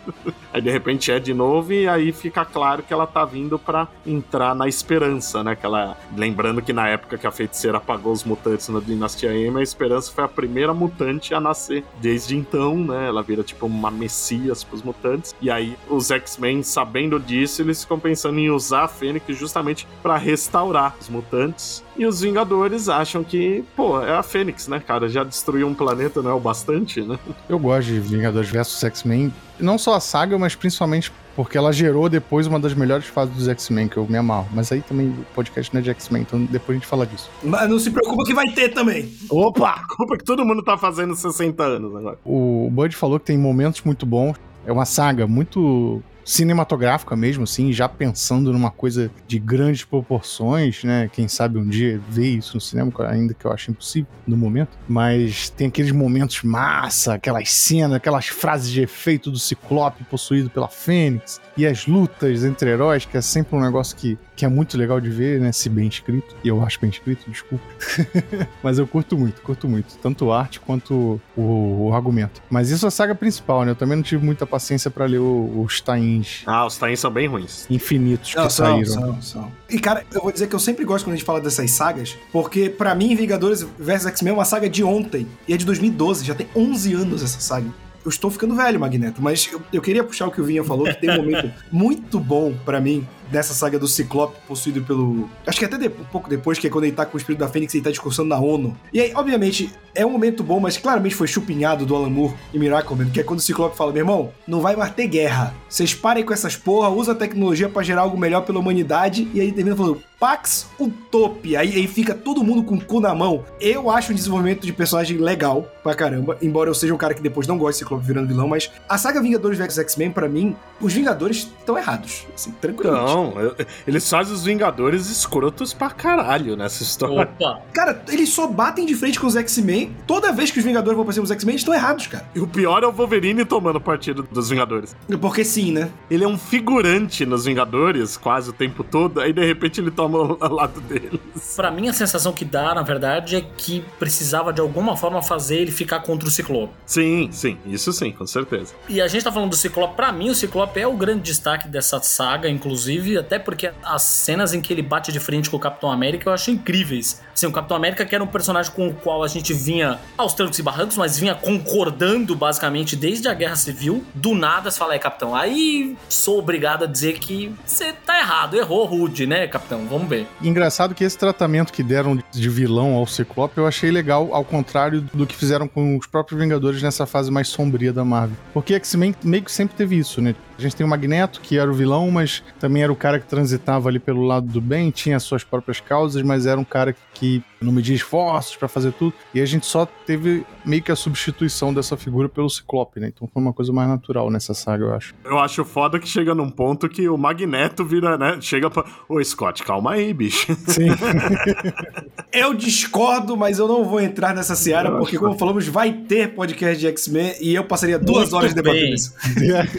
S1: aí de repente é de novo e aí fica claro que ela tá vindo pra entrar na esperança, né? Que ela... Lembrando que na época que a feiticeira apagou os mutantes na Dinastia M, a esperança foi a primeira mutante a nascer. Desde então, né? Ela vira tipo uma messias pros mutantes. E aí os X-Men, sabendo disso, eles ficam pensando em usar a Fênix justamente pra restaurar os mutantes. E os Vingadores acham que, pô, é a Fênix, né, cara? Já destruiu um planeta, não é o bastante, né?
S2: Eu gosto de Vingadores vs X-Men. Não só a saga, mas principalmente porque ela gerou depois uma das melhores fases dos X-Men, que eu me amarro. Mas aí também o podcast não é de X-Men, então depois a gente fala disso.
S4: Mas não se preocupa que vai ter também.
S2: Opa!
S1: Culpa que todo mundo tá fazendo 60 anos agora.
S2: O Bud falou que tem momentos muito bons. É uma saga muito cinematográfica mesmo, assim, já pensando numa coisa de grandes proporções, né? Quem sabe um dia ver isso no cinema, ainda que eu acho impossível no momento. Mas tem aqueles momentos massa, aquelas cenas, aquelas frases de efeito do Ciclope possuído pela Fênix, e as lutas entre heróis, que é sempre um negócio que, que é muito legal de ver, né? Se bem escrito. E eu acho bem escrito, desculpa. Mas eu curto muito, curto muito. Tanto a arte quanto o, o, argumento. Mas isso é a saga principal, né? Eu também não tive muita paciência para ler os tains.
S1: Ah, os tains são bem ruins.
S2: Infinitos que não, saíram. São, são.
S4: E, cara, eu vou dizer que eu sempre gosto quando a gente fala dessas sagas, porque para mim, Vingadores vs X-Men é uma saga de ontem. E é de 2012, já tem 11 anos essa saga eu estou ficando velho, Magneto, mas eu, eu, queria puxar o que o Vinha falou, que tem um momento muito bom para mim, dessa saga do Ciclope possuído pelo. Acho que até de, um pouco depois, que é quando ele tá com o espírito da Fênix e ele tá discursando na ONU. E aí, obviamente, é um momento bom, mas claramente foi chupinhado do Alan Moore e Miracleman, que é quando o Ciclope fala: meu irmão, não vai mais ter guerra. Vocês parem com essas porra, usa a tecnologia para gerar algo melhor pela humanidade. E aí termina falando: Pax Utopia. Aí, aí fica todo mundo com o cu na mão. Eu acho um desenvolvimento de personagem legal pra caramba, embora eu seja um cara que depois não gosta de Ciclope virando vilão, mas a saga Vingadores vs X-Men, para mim, os Vingadores estão errados. Assim, tranquilamente.
S1: Não, eles fazem os Vingadores escrotos pra caralho nessa história. Opa.
S4: Cara, eles só batem de frente com os X-Men. Toda vez que os Vingadores vão pra cima dos X-Men, eles estão errados, cara.
S1: E o pior é o Wolverine tomando partido dos Vingadores.
S4: Porque sim, né?
S1: Ele é um figurante nos Vingadores quase o tempo todo, aí de repente ele toma ao lado deles.
S3: Pra mim, a sensação que dá, na verdade, é que precisava de alguma forma fazer ele ficar contra o Ciclope.
S1: Sim, sim, isso sim, com certeza.
S3: E a gente tá falando do Ciclope, pra mim, o Ciclope é o grande destaque dessa saga, inclusive, até porque as cenas em que ele bate de frente com o Capitão América eu acho incríveis. Assim, o Capitão América que era um personagem com o qual a gente vinha aos trancos e barrancos, mas vinha concordando basicamente desde a Guerra Civil. Do nada você fala, é, Capitão, aí sou obrigado a dizer que você tá errado, errou rude, né, Capitão? Vamos ver.
S2: Engraçado que esse tratamento que deram de vilão ao Ciclope eu achei legal, ao contrário do que fizeram com os próprios Vingadores nessa fase mais sombria da Marvel. Porque X-Men meio que sempre teve isso, né? A gente tem o Magneto, que era o vilão, mas também era o cara que transitava ali pelo lado do bem, tinha suas próprias causas, mas era um cara que não media esforços para fazer tudo. E a gente só teve meio que a substituição dessa figura pelo Ciclope, né? Então foi uma coisa mais natural nessa saga, eu acho.
S1: Eu acho foda que chega num ponto que o Magneto vira, né? Chega pra. Ô, Scott, calma aí, bicho. Sim.
S4: eu discordo, mas eu não vou entrar nessa seara, porque, como falamos, vai ter podcast de X-Men e eu passaria duas Muito horas debatendo isso.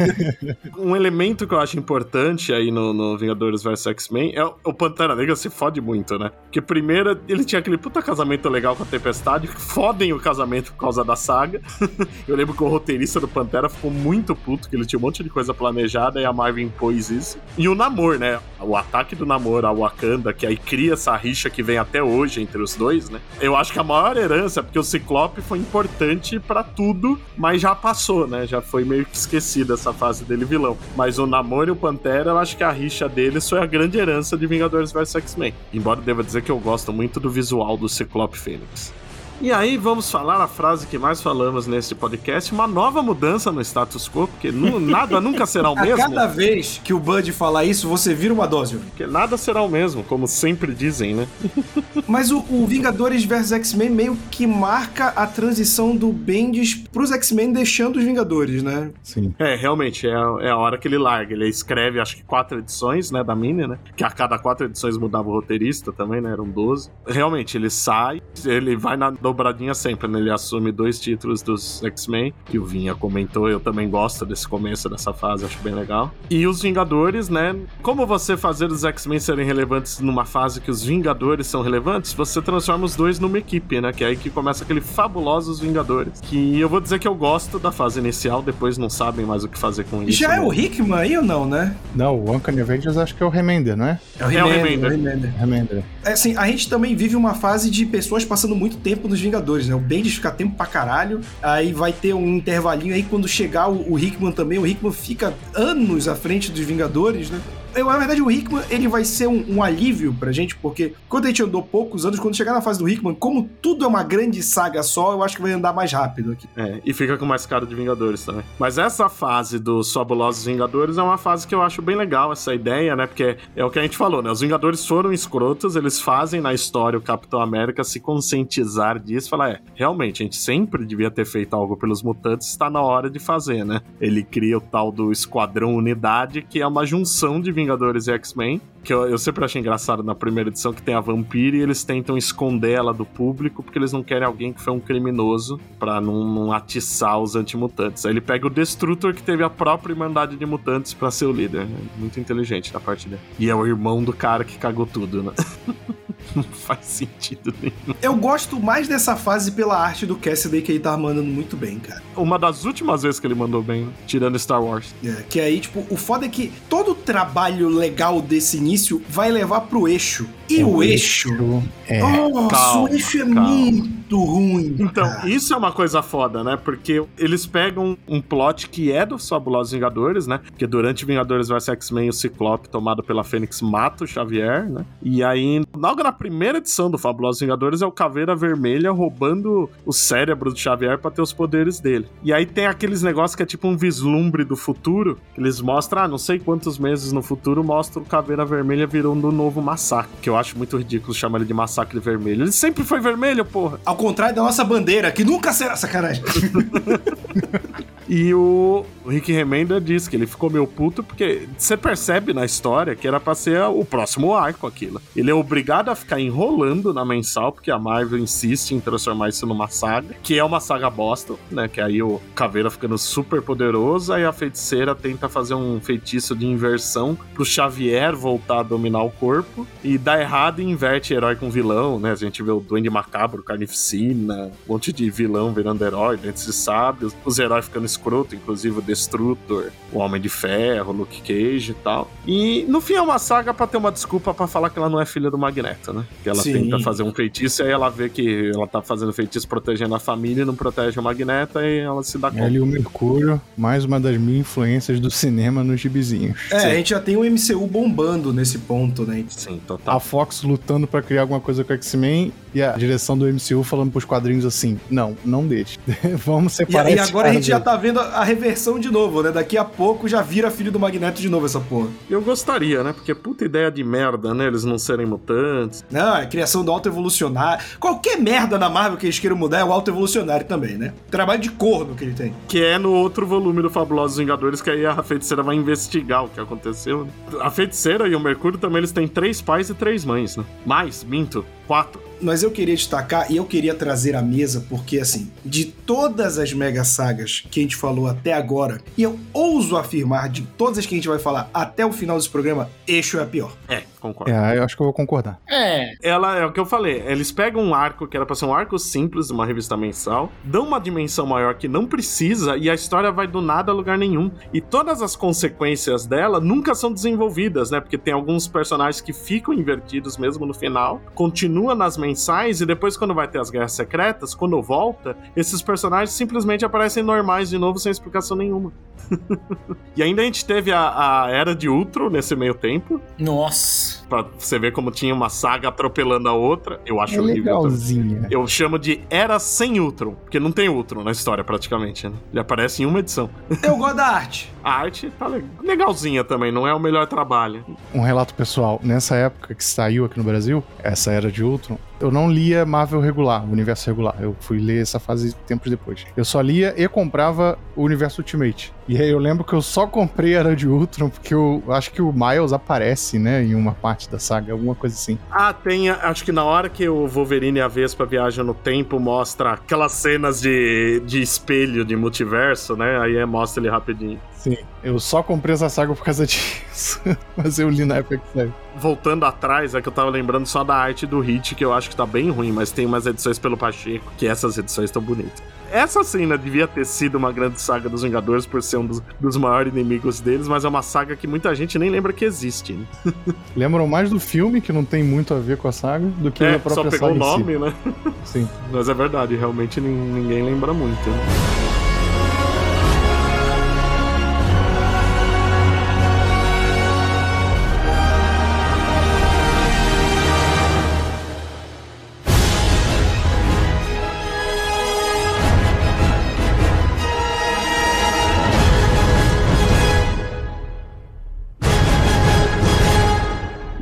S1: um elemento que eu acho importante aí no, no Vingadores vs X-Men é o, o Pantera Negra se fode muito, né? Porque primeiro ele tinha aquele puta casamento legal com a Tempestade, fodem o casamento por causa da saga. eu lembro que o roteirista do Pantera ficou muito puto, que ele tinha um monte de coisa planejada e a Marvel impôs isso. E o Namor, né? O ataque do Namor a Wakanda, que aí cria essa rixa que vem até hoje entre os dois, né? Eu acho que a maior herança, porque o Ciclope foi importante para tudo, mas já passou, né? Já foi meio que esquecida essa fase dele vilão. Mas o Namor e o Pantera, eu acho que a rixa deles foi a grande herança de Vingadores vs X-Men. Embora deva dizer que eu gosto muito do visual do Ciclope Fênix. E aí vamos falar a frase que mais falamos neste podcast, uma nova mudança no status quo, porque nada nunca será o mesmo.
S4: A cada vez que o Bud falar isso, você vira uma dose.
S1: Porque nada será o mesmo, como sempre dizem, né?
S4: Mas o, o Vingadores vs X-Men meio que marca a transição do Bendis pros X-Men deixando os Vingadores, né?
S1: Sim. É, realmente, é a, é a hora que ele larga. Ele escreve, acho que quatro edições, né, da Mini, né? Que a cada quatro edições mudava o roteirista também, né? Eram 12. Realmente, ele sai, ele vai na dobradinha sempre, né? Ele assume dois títulos dos X-Men, que o Vinha comentou, eu também gosto desse começo dessa fase, acho bem legal. E os Vingadores, né? Como você fazer os X-Men serem relevantes numa fase que os Vingadores são relevantes? Você transforma os dois numa equipe, né? Que é aí que começa aquele fabulosos Vingadores. Que eu vou dizer que eu gosto da fase inicial, depois não sabem mais o que fazer com isso.
S4: Já é o Hickman aí ou não, né?
S2: Não, o Uncanny Avengers acho que é o Remender, não é?
S1: É o Remender. É o Remender.
S2: Remender. Remender.
S4: É, assim, a gente também vive uma fase de pessoas passando muito tempo no dos Vingadores, né? O Bendis fica tempo pra caralho, aí vai ter um intervalinho aí quando chegar o, o Hickman também, o Hickman fica anos à frente dos Vingadores, né? Eu, na verdade, o Hickman, ele vai ser um, um alívio pra gente, porque quando a gente andou poucos anos, quando chegar na fase do Hickman, como tudo é uma grande saga só, eu acho que vai andar mais rápido aqui.
S1: É, e fica com mais cara de Vingadores também. Mas essa fase dos fabulosos Vingadores é uma fase que eu acho bem legal, essa ideia, né? Porque é o que a gente falou, né? Os Vingadores foram escrotos, eles fazem na história o Capitão América se conscientizar disso, falar, é, realmente, a gente sempre devia ter feito algo pelos mutantes, está na hora de fazer, né? Ele cria o tal do Esquadrão Unidade, que é uma junção de Vingadores e X-Men, que eu, eu, sempre achei engraçado na primeira edição que tem a vampira e eles tentam esconder ela do público porque eles não querem alguém que foi um criminoso para não, não, atiçar os antimutantes. Aí ele pega o Destrutor que teve a própria Irmandade de Mutantes para ser o líder. Muito inteligente da parte dele. E é o irmão do cara que cagou tudo, né? não faz sentido nenhum.
S4: Eu gosto mais dessa fase pela arte do Cassidy que ele tá mandando muito bem, cara.
S1: Uma das últimas vezes que ele mandou bem, tirando Star Wars.
S4: É, que aí, tipo, o foda é que todo o trabalho legal desse início vai levar pro eixo. E é o, o eixo. eixo
S2: é.
S4: Nossa, calma, o eixo é calma. muito ruim.
S1: Então, isso é uma coisa foda, né? Porque eles pegam um plot que é dos Fabulosos Vingadores, né? Porque durante Vingadores vs X-Men, o Ciclope, tomado pela Fênix, mata o Xavier, né? E aí, logo na primeira edição do Fabulosos Vingadores, é o Caveira Vermelha roubando o cérebro do Xavier pra ter os poderes dele. E aí tem aqueles negócios que é tipo um vislumbre do futuro, que eles mostram, ah, não sei quantos meses no futuro, mostra o Caveira Vermelha virando um novo massacre, que eu acho muito ridículo chamar ele de massacre vermelho. Ele sempre foi vermelho, porra.
S4: Ao contrário da nossa bandeira, que nunca será sacanagem.
S1: E o, Rick Remender diz que ele ficou meio puto porque você percebe na história que era pra ser o próximo arco aquilo. Ele é obrigado a ficar enrolando na mensal, porque a Marvel insiste em transformar isso numa saga, que é uma saga bosta, né? Que aí o Caveira ficando super poderoso, aí a feiticeira tenta fazer um feitiço de inversão pro Xavier voltar a dominar o corpo, e dá errado e inverte herói com vilão, né? A gente vê o Duende Macabro, Carnificina, um monte de vilão virando herói, Dentes de Sábios, os heróis ficando escroto, inclusive o Destrutor, o Homem de Ferro, o Luke Cage e tal. E no fim é uma saga para ter uma desculpa para falar que ela não é filha do Magneto, né? Que ela Sim. tenta fazer um feitiço e aí ela vê que ela tá fazendo feitiço protegendo a família e não protege o Magneto e ela se dá conta.
S2: Ele e o Mercúrio, mais uma das mil influências do cinema nos gibizinhos.
S4: É, Sim. a gente já tem o MCU bombando nesse ponto, né?
S1: Sim, total.
S2: A Fox lutando para criar alguma coisa com o X-Men e a direção do MCU falando pros quadrinhos assim: não, não deixe. Vamos separar
S4: E, e agora a gente já tá vendo a reversão de novo, né? Daqui a pouco já vira filho do Magneto de novo essa porra.
S1: Eu gostaria, né? Porque puta ideia de merda, né? Eles não serem mutantes.
S4: Não, é a criação do auto-evolucionário. Qualquer merda na Marvel que eles queiram mudar é o auto-evolucionário também, né? Trabalho de corno que ele tem.
S1: Que é no outro volume do Fabulosos Vingadores, que aí a feiticeira vai investigar o que aconteceu, né? A feiticeira e o Mercúrio também, eles têm três pais e três mães, né? Mais, minto, quatro.
S4: Mas eu queria destacar e eu queria trazer à mesa, porque assim, de todas as mega sagas que a gente falou até agora, e eu ouso afirmar de todas as que a gente vai falar até o final desse programa, Eixo é a pior.
S1: É, concordo.
S2: É, eu acho que eu vou concordar.
S3: É.
S1: Ela é o que eu falei, eles pegam um arco que era pra ser um arco simples de uma revista mensal, dão uma dimensão maior que não precisa e a história vai do nada a lugar nenhum. E todas as consequências dela nunca são desenvolvidas, né? Porque tem alguns personagens que ficam invertidos mesmo no final, continua nas mensais e depois quando vai ter as guerras secretas, quando volta, esses personagens simplesmente aparecem normais de novo sem explicação nenhuma. e ainda a gente teve a, a era de Ultron nesse meio tempo.
S3: Nossa.
S1: Pra você ver como tinha uma saga atropelando a outra. Eu acho
S2: é
S1: horrível.
S2: legalzinha.
S1: Eu chamo de Era sem Ultron, porque não tem Ultron na história praticamente, né? Ele aparece em uma edição.
S4: Eu gosto da arte.
S1: A arte tá legalzinha também, não é o melhor trabalho.
S2: Um relato pessoal, nessa época que saiu aqui no Brasil, essa era de Ultron, eu não lia Marvel regular, o universo regular. Eu fui ler essa fase tempos depois. Eu só lia e comprava o universo Ultimate. E aí eu lembro que eu só comprei a Era de Ultron porque eu acho que o Miles aparece, né, em uma parte da saga, alguma coisa assim.
S1: Ah, tem, acho que na hora que o Wolverine e a Vespa viajam no tempo, mostra aquelas cenas de, de espelho de multiverso, né? Aí mostra ele rapidinho.
S2: Sim, eu só comprei essa saga por causa disso. Mas eu li na época que saiu.
S1: Voltando atrás, é que eu tava lembrando só da arte do Hit, que eu acho que tá bem ruim, mas tem umas edições pelo Pacheco, que essas edições estão bonitas. Essa cena devia ter sido uma grande saga dos Vingadores por ser um dos, dos maiores inimigos deles, mas é uma saga que muita gente nem lembra que existe. Né?
S2: Lembram mais do filme, que não tem muito a ver com a saga, do que
S1: é,
S2: da própria
S1: só pegou
S2: saga.
S1: o nome,
S2: si.
S1: né?
S2: Sim.
S1: Mas é verdade, realmente ninguém lembra muito. Né?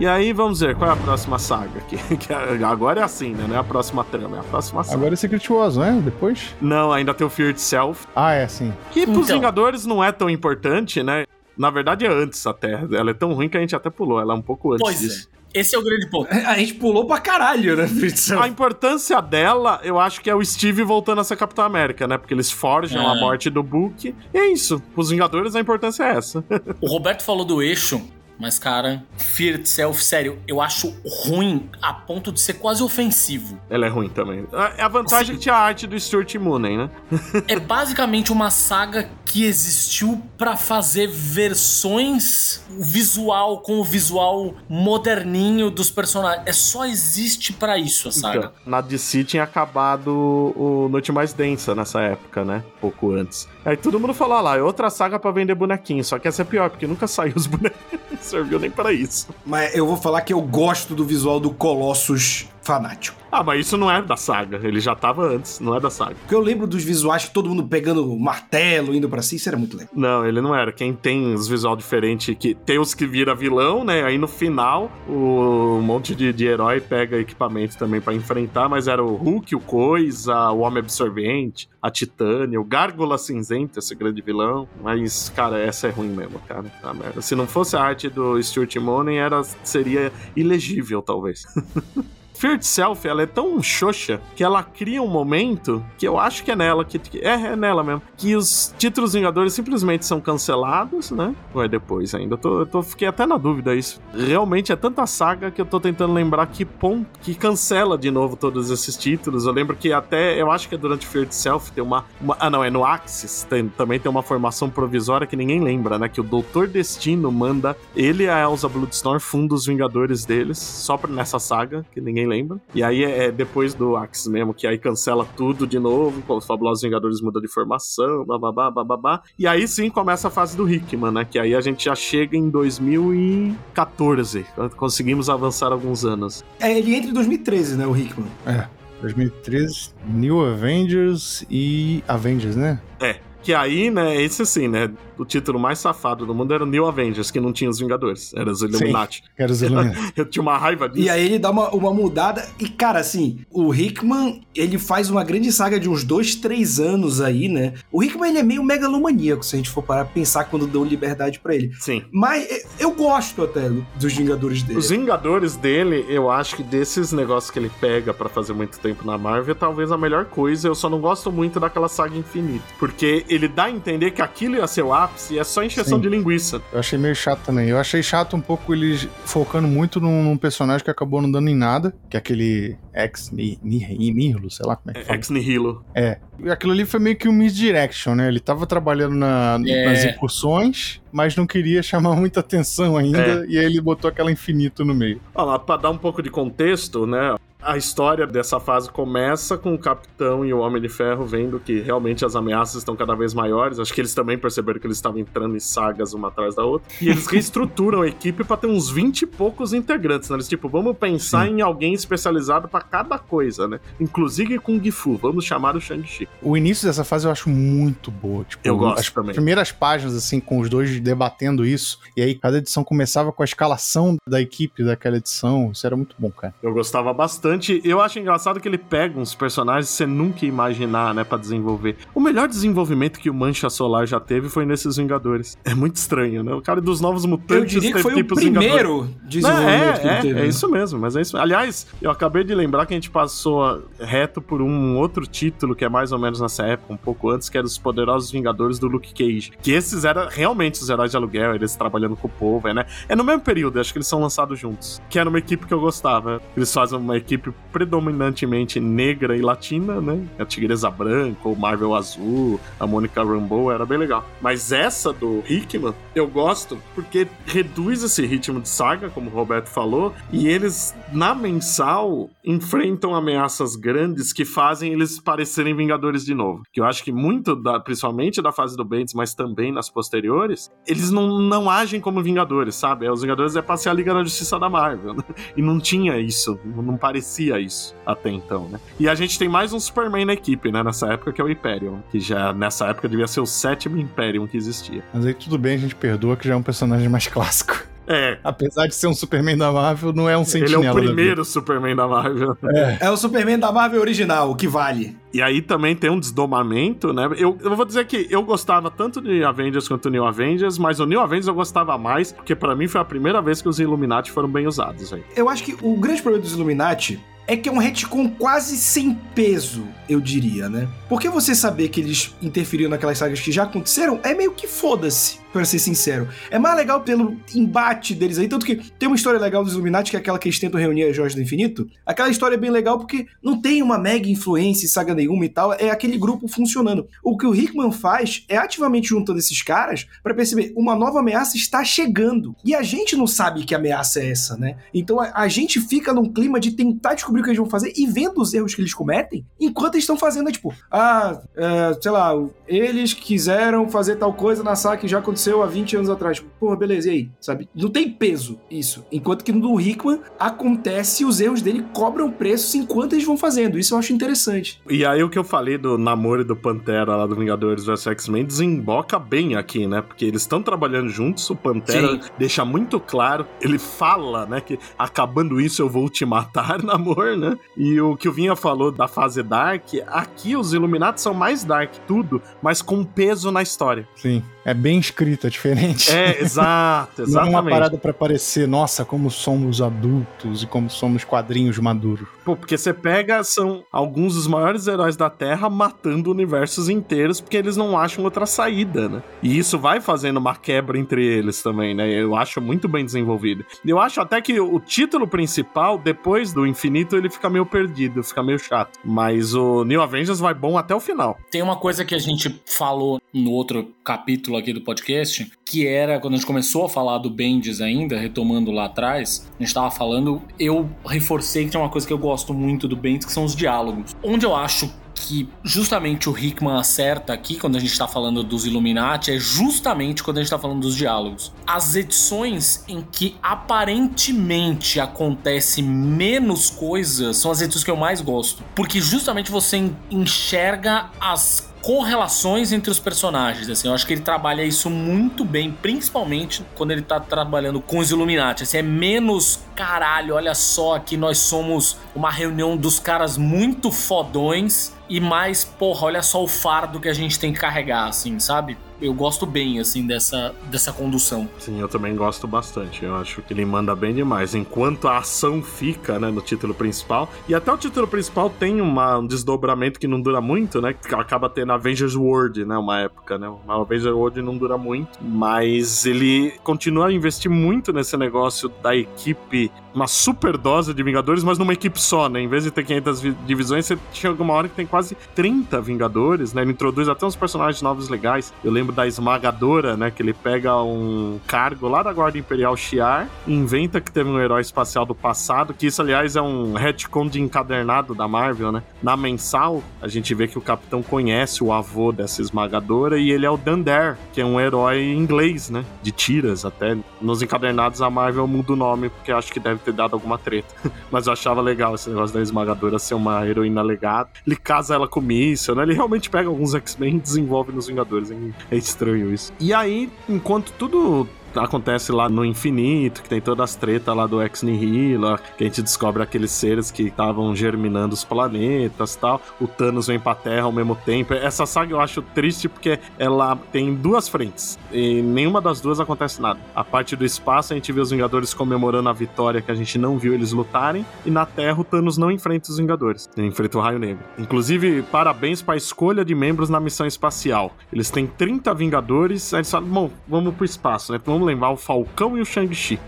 S1: E aí, vamos ver, qual é a próxima saga? Que, que agora é assim, né? Não é a próxima trama, é a próxima saga.
S2: Agora é Secret Wars, não é? Depois?
S1: Não, ainda tem o Fear Itself.
S2: Ah, é assim.
S1: Que pros
S3: Então.
S1: Vingadores não é tão importante, né? Na verdade é antes até. Ela é tão ruim que a gente até pulou. Ela é um pouco antes
S3: Pois
S1: disso.
S3: é. Esse é o grande ponto.
S4: A gente pulou pra caralho, né, Fritzão?
S1: A importância dela, eu acho que é o Steve voltando a ser Capitão América, né? Porque eles forjam
S3: É.
S1: a morte do Book. E é isso. Os Vingadores, a importância é essa.
S3: O Roberto falou do eixo, mas, cara, Fear Itself, sério, eu acho ruim a ponto de ser quase ofensivo.
S1: Ela é ruim também. A a vantagem é que tinha a arte do Stuart Moonen, né?
S3: É basicamente uma saga que existiu pra fazer versões visual com o visual moderninho dos personagens. É só existe pra isso a saga.
S1: Então, na DC tinha acabado o Noite Mais Densa nessa época, né? Pouco antes. Aí todo mundo falou, ah lá, é outra saga pra vender bonequinho. Só que essa é pior, porque nunca saiu os bonequinhos. Serviu nem pra isso.
S4: Mas eu vou falar que eu gosto do visual do Colossus fanático.
S1: Ah, mas isso não é da saga. Ele já tava antes, não é da saga.
S4: Porque eu lembro dos visuais todo mundo pegando martelo, indo pra si, isso era muito legal.
S1: Não, ele não era. Quem tem os visual diferente, que tem os que vira vilão, né? Aí no final, o um monte de, de herói pega equipamento também pra enfrentar, mas era o Hulk, o Coisa, o Homem Absorvente, a Titânia, o Gárgula Cinzento, esse grande vilão. Mas, cara, essa é ruim mesmo, cara. Tá merda. Se não fosse a arte do Stuart Monen, era, seria ilegível, talvez. Fear Itself, ela é tão xoxa que ela cria um momento que eu acho que é nela, que, é, é nela mesmo, que os títulos Vingadores simplesmente são cancelados, né? Ou é depois ainda? Eu, tô, eu tô- fiquei até na dúvida isso. Realmente é tanta saga que eu tô tentando lembrar que ponto que cancela de novo todos esses títulos. Eu lembro que até, eu acho que é durante Fear Itself tem uma, uma- ah não, é no Axis, tem- também tem uma formação provisória que ninguém lembra, né? Que o Doutor Destino manda ele e a Elsa Bloodstorm fundam os Vingadores deles, só pra, nessa saga, que ninguém lembra. E aí é, é depois do Axis mesmo, que aí cancela tudo de novo, com os Fabulosos Vingadores mudam de formação, bababá, bababá. E aí sim começa a fase do Hickman, né? Que aí a gente já chega em 2014, quando conseguimos avançar alguns anos.
S4: É, ele entra em 2013, né, o Hickman?
S2: É. 2013, New Avengers e Avengers, né?
S1: É. Que aí, né, esse assim, né? O título mais safado do mundo era New Avengers, que não tinha os Vingadores, era os Illuminati.
S2: Quero os Illuminati.
S1: Eu tinha uma raiva disso.
S4: E aí ele dá uma, uma mudada. E, cara, assim, o Hickman, ele faz uma grande saga de uns dois, três anos aí, né? O Hickman, ele é meio megalomaníaco, se a gente for parar pra pensar quando dão liberdade pra ele.
S1: Sim.
S4: Mas eh, eu gosto até dos Vingadores dele.
S1: Os Vingadores dele, eu acho que desses negócios que ele pega pra fazer muito tempo na Marvel, é talvez a melhor coisa. Eu só não gosto muito daquela saga infinita. Porque ele dá a entender que aquilo ia ser o ápice e é só encheção
S2: Sim.
S1: de linguiça.
S2: Eu achei meio chato também. Eu achei chato um pouco eles focando muito num, num personagem que acabou não dando em nada, que é aquele ex Ni- Ni- Nihilo, sei lá como é que
S1: É,
S2: fala.
S1: Ex Nihilo.
S2: É. E aquilo ali foi meio que um misdirection, né? Ele tava trabalhando na-
S3: É.
S2: nas incursões, mas não queria chamar muita atenção ainda, e aí ele botou aquela infinito no meio.
S1: Ó, lá, pra dar um pouco de contexto, né? A história dessa fase começa com o Capitão e o Homem de Ferro vendo que realmente as ameaças estão cada vez maiores. Acho que eles também perceberam que eles estavam entrando em sagas uma atrás da outra. E eles reestruturam a equipe pra ter uns 20 e poucos integrantes, né? Eles, tipo, vamos pensar em alguém especializado pra cada coisa, né? Inclusive Kung Fu. Vamos chamar o Shang-Chi.
S2: O início dessa fase eu acho muito boa. Tipo,
S1: Eu gosto
S2: as
S1: também.
S2: primeiras páginas, assim, com os dois debatendo isso, e aí cada edição começava com a escalação da equipe daquela edição. Isso era muito bom, cara.
S1: Eu gostava bastante. Eu acho engraçado que ele pega uns personagens que você nunca ia imaginar, né, pra desenvolver. O melhor desenvolvimento que o Mancha Solar já teve foi nesses Vingadores. É muito estranho, né? O cara dos Novos
S4: Eu
S1: Mutantes
S4: diria que foi o
S1: tipo Vingadores.
S4: primeiro desenvolvimento que ele
S1: é,
S4: teve.
S1: é, é
S4: né?
S1: isso mesmo, mas é isso. Aliás, eu acabei de lembrar que a gente passou reto por um outro título que é mais ou menos nessa época, um pouco antes, que era os Poderosos Vingadores do Luke Cage. Que esses eram realmente os heróis de aluguel, eles trabalhando com o povo, é, né? É no mesmo período, acho que eles são lançados juntos. Que era uma equipe que eu gostava. Eles fazem uma equipe predominantemente negra e latina, né? A Tigresa Branca, o Marvel Azul, a Mônica Rambeau, era bem legal. Mas essa do Hickman, eu gosto porque reduz esse ritmo de saga, como o Roberto falou, e eles, na mensal, enfrentam ameaças grandes que fazem eles parecerem Vingadores de novo. Que eu acho que muito, da, principalmente da fase do Bendis, mas também nas posteriores, eles não, não agem como Vingadores, sabe? Os Vingadores é pra ser a Liga da Justiça da Marvel, né? E não tinha isso, não parecia isso até então, né? E a gente tem mais um Superman na equipe, né? Nessa época, que é o Hyperion, que já nessa época devia ser o sétimo Imperium que existia.
S2: Mas aí tudo bem, a gente perdoa que já é um personagem mais clássico.
S1: É.
S2: Apesar de ser um Superman da Marvel, não é um
S1: Ele
S2: sentinela.
S1: é o
S2: da
S1: primeiro Superman da Marvel.
S4: É o Superman da Marvel original, o que vale.
S1: E aí também tem um desdomamento, né? Eu, eu vou dizer que eu gostava tanto de Avengers quanto New Avengers, mas o New Avengers eu gostava mais, porque pra mim foi a primeira vez que os Illuminati foram bem usados aí.
S4: Eu acho que o grande problema dos Illuminati é que é um retcon quase sem peso, eu diria, né? Porque você saber que eles interferiram naquelas sagas que já aconteceram é meio que foda-se, pra ser sincero. É mais legal pelo embate deles aí, tanto que tem uma história legal dos Illuminati, que é aquela que eles tentam reunir a Jorge do Infinito. Aquela história é bem legal porque não tem uma mega influência saga nenhuma e tal, é aquele grupo funcionando. O que o Hickman faz é ativamente juntando esses caras pra perceber uma nova ameaça está chegando. E a gente não sabe que ameaça é essa, né? Então a, a gente fica num clima de tentar descobrir o que eles vão fazer e vendo os erros que eles cometem, enquanto eles estão fazendo, é tipo, ah, é, sei lá, eles quiseram fazer tal coisa na saga que já aconteceu há 20 anos atrás. Tipo, Porra, beleza, e aí? Sabe? Não tem peso isso. Enquanto que no do Hickman acontece e os erros dele cobram preço enquanto eles vão fazendo. Isso eu acho interessante.
S1: E aí o que eu falei do namoro e do Pantera lá do Vingadores vs X-Men desemboca bem aqui, né? Porque eles estão trabalhando juntos, o Pantera
S3: Sim.
S1: deixa muito claro, ele fala, né, que acabando isso eu vou te matar, namor, né? E o que o Vinha falou da fase Dark, aqui os Illuminati são mais Dark tudo, mas com peso na história.
S2: Sim. É bem escrita, diferente.
S1: É, exato,
S2: Não é uma
S1: exatamente.
S2: parada pra parecer, nossa, como somos adultos e como somos quadrinhos maduros.
S1: Pô, porque você pega, são alguns dos maiores heróis da Terra matando universos inteiros porque eles não acham outra saída, né? E isso vai fazendo uma quebra entre eles também, né? Eu acho muito bem desenvolvido. Eu acho até que o título principal, depois do infinito, ele fica meio perdido, fica meio chato. Mas o New Avengers vai bom até o final.
S3: Tem uma coisa que a gente falou no outro capítulo aqui do podcast, que era quando a gente começou a falar do Bendis ainda, retomando lá atrás, a gente tava falando, eu reforcei que tem uma coisa que eu gosto muito do Bendis, que são os diálogos. Onde eu acho que justamente o Hickman acerta aqui, quando a gente tá falando dos Illuminati, é justamente quando a gente tá falando dos diálogos. As edições em que aparentemente acontece menos coisas são as edições que eu mais gosto. Porque justamente você en- enxerga as correlações entre os personagens, assim, eu acho que ele trabalha isso muito bem, principalmente quando ele tá trabalhando com os Illuminati, assim, é menos caralho, olha só, aqui nós somos uma reunião dos caras muito fodões e mais, porra, olha só o fardo que a gente tem que carregar, assim, sabe? Eu gosto bem, assim, dessa, dessa condução.
S1: Sim, eu também gosto bastante. Eu acho que ele manda bem demais. Enquanto a ação fica, né, no título principal. E até o título principal tem uma- um desdobramento que não dura muito, né? Que acaba tendo Avengers World, né? Uma época, né? O Avengers World não dura muito. Mas ele continua a investir muito nesse negócio da equipe. Uma super dose de Vingadores, mas numa equipe só, né? Em vez de ter 500 vi- divisões, você chega uma hora que tem quase 30 Vingadores, né? Ele introduz até uns personagens novos legais. Eu lembro da Esmagadora, né? Que ele pega um cargo lá da Guarda Imperial Shi'ar, inventa que teve um herói espacial do passado, que isso, aliás, é um retcon de encadernado da Marvel, né? Na mensal, a gente vê que o Capitão conhece o avô dessa Esmagadora e ele é o Dandare, que é um herói inglês, né? De tiras até. Nos encadernados, a Marvel muda o nome, porque acho que deve ter dado alguma treta. Mas eu achava legal esse negócio da Esmagadora ser uma heroína legada. Ele casa ela com o míssil, né? Ele realmente pega alguns X-Men e desenvolve nos Vingadores. hein? É estranho isso. E aí, enquanto tudo acontece lá no infinito, que tem todas as tretas lá do Ex Nihilo, que a gente descobre aqueles seres que estavam germinando os planetas tal. O Thanos vem pra Terra ao mesmo tempo. Essa saga eu acho triste porque ela tem duas frentes e nenhuma das duas acontece nada. A parte do espaço a gente vê os Vingadores comemorando a vitória que a gente não viu eles lutarem e na Terra o Thanos não enfrenta os Vingadores, ele enfrenta o Raio Negro. Inclusive, parabéns pra escolha de membros na missão espacial. Eles têm 30 Vingadores, aí eles falam, bom, vamos pro espaço, né? Vamos levar o Falcão e o Shang-Chi.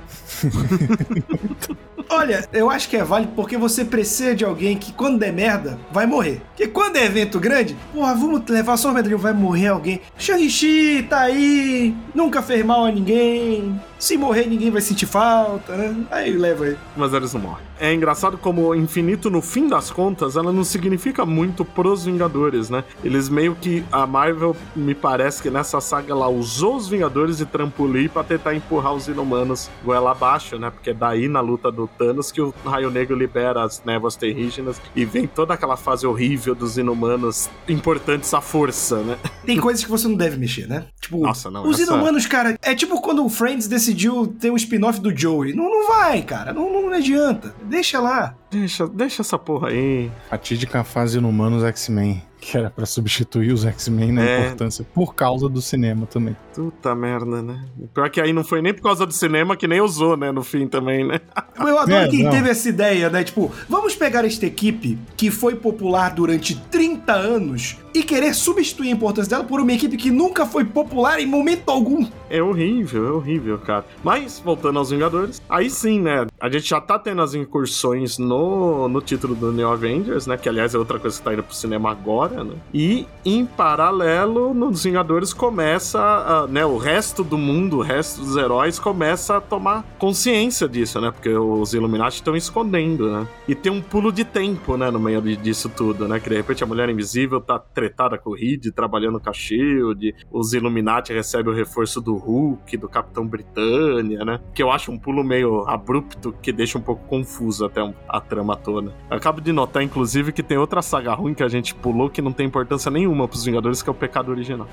S4: Olha, eu acho que é válido porque você precisa de alguém que, quando der merda, vai morrer. Porque quando é evento grande, porra, vamos levar só o medalhão, vai morrer alguém. Shang-Chi tá aí, nunca fez mal a ninguém. Se morrer, ninguém vai sentir falta, né? Aí leva ele.
S1: mas eles não morrem. É engraçado como o infinito, no fim das contas, ela não significa muito pros Vingadores, né? Eles meio que. A Marvel, me parece que nessa saga ela usou os Vingadores de trampolim pra tentar empurrar os inumanos goela abaixo, né? Porque é daí na luta do Thanos que o Raio Negro libera as névoas terrígenas e vem toda aquela fase horrível dos inumanos importantes à força, né?
S4: Tem coisas que você não deve mexer, né? Tipo,
S1: Nossa, não,
S4: os
S1: essa-
S4: inumanos, cara, é tipo quando o Friends decidiu decidiu ter um spin-off do Joey. Não, não vai, cara. Não, não adianta. Deixa lá.
S1: Deixa, deixa essa porra aí.
S2: Fatídica fase inumanos X-Men. Que era pra substituir os X-Men na
S1: É.
S2: importância. Por causa do cinema também.
S1: Puta merda, né? Pior que aí não foi nem por causa do cinema que nem usou, né? No fim também, né?
S4: Eu adoro
S2: É,
S4: quem
S2: não.
S4: teve essa ideia, né? Tipo, vamos pegar esta equipe que foi popular durante 30 anos e querer substituir a importância dela por uma equipe que nunca foi popular em momento algum.
S1: É horrível, é horrível, cara. Mas, voltando aos Vingadores, aí sim, né? A gente já tá tendo as incursões no, no título do New Avengers, né? Que, aliás, é outra coisa que tá indo pro cinema agora, né? E, em paralelo, nos Vingadores começa, a, né? O resto do mundo, o resto dos heróis começa a tomar consciência disso, né? Porque os Illuminati estão escondendo, né? E tem um pulo de tempo, né? No meio disso tudo, né? Que, de repente, a Mulher Invisível tá tretada com o Reed, trabalhando com a SHIELD, os Illuminati recebem o reforço do Hulk, do Capitão Britânia, né? Que eu acho um pulo meio abrupto, que deixa um pouco confuso até a trama toda. Eu acabo de notar, inclusive, que tem outra saga ruim que a gente pulou que não tem importância nenhuma pros Vingadores, que é o Pecado Original.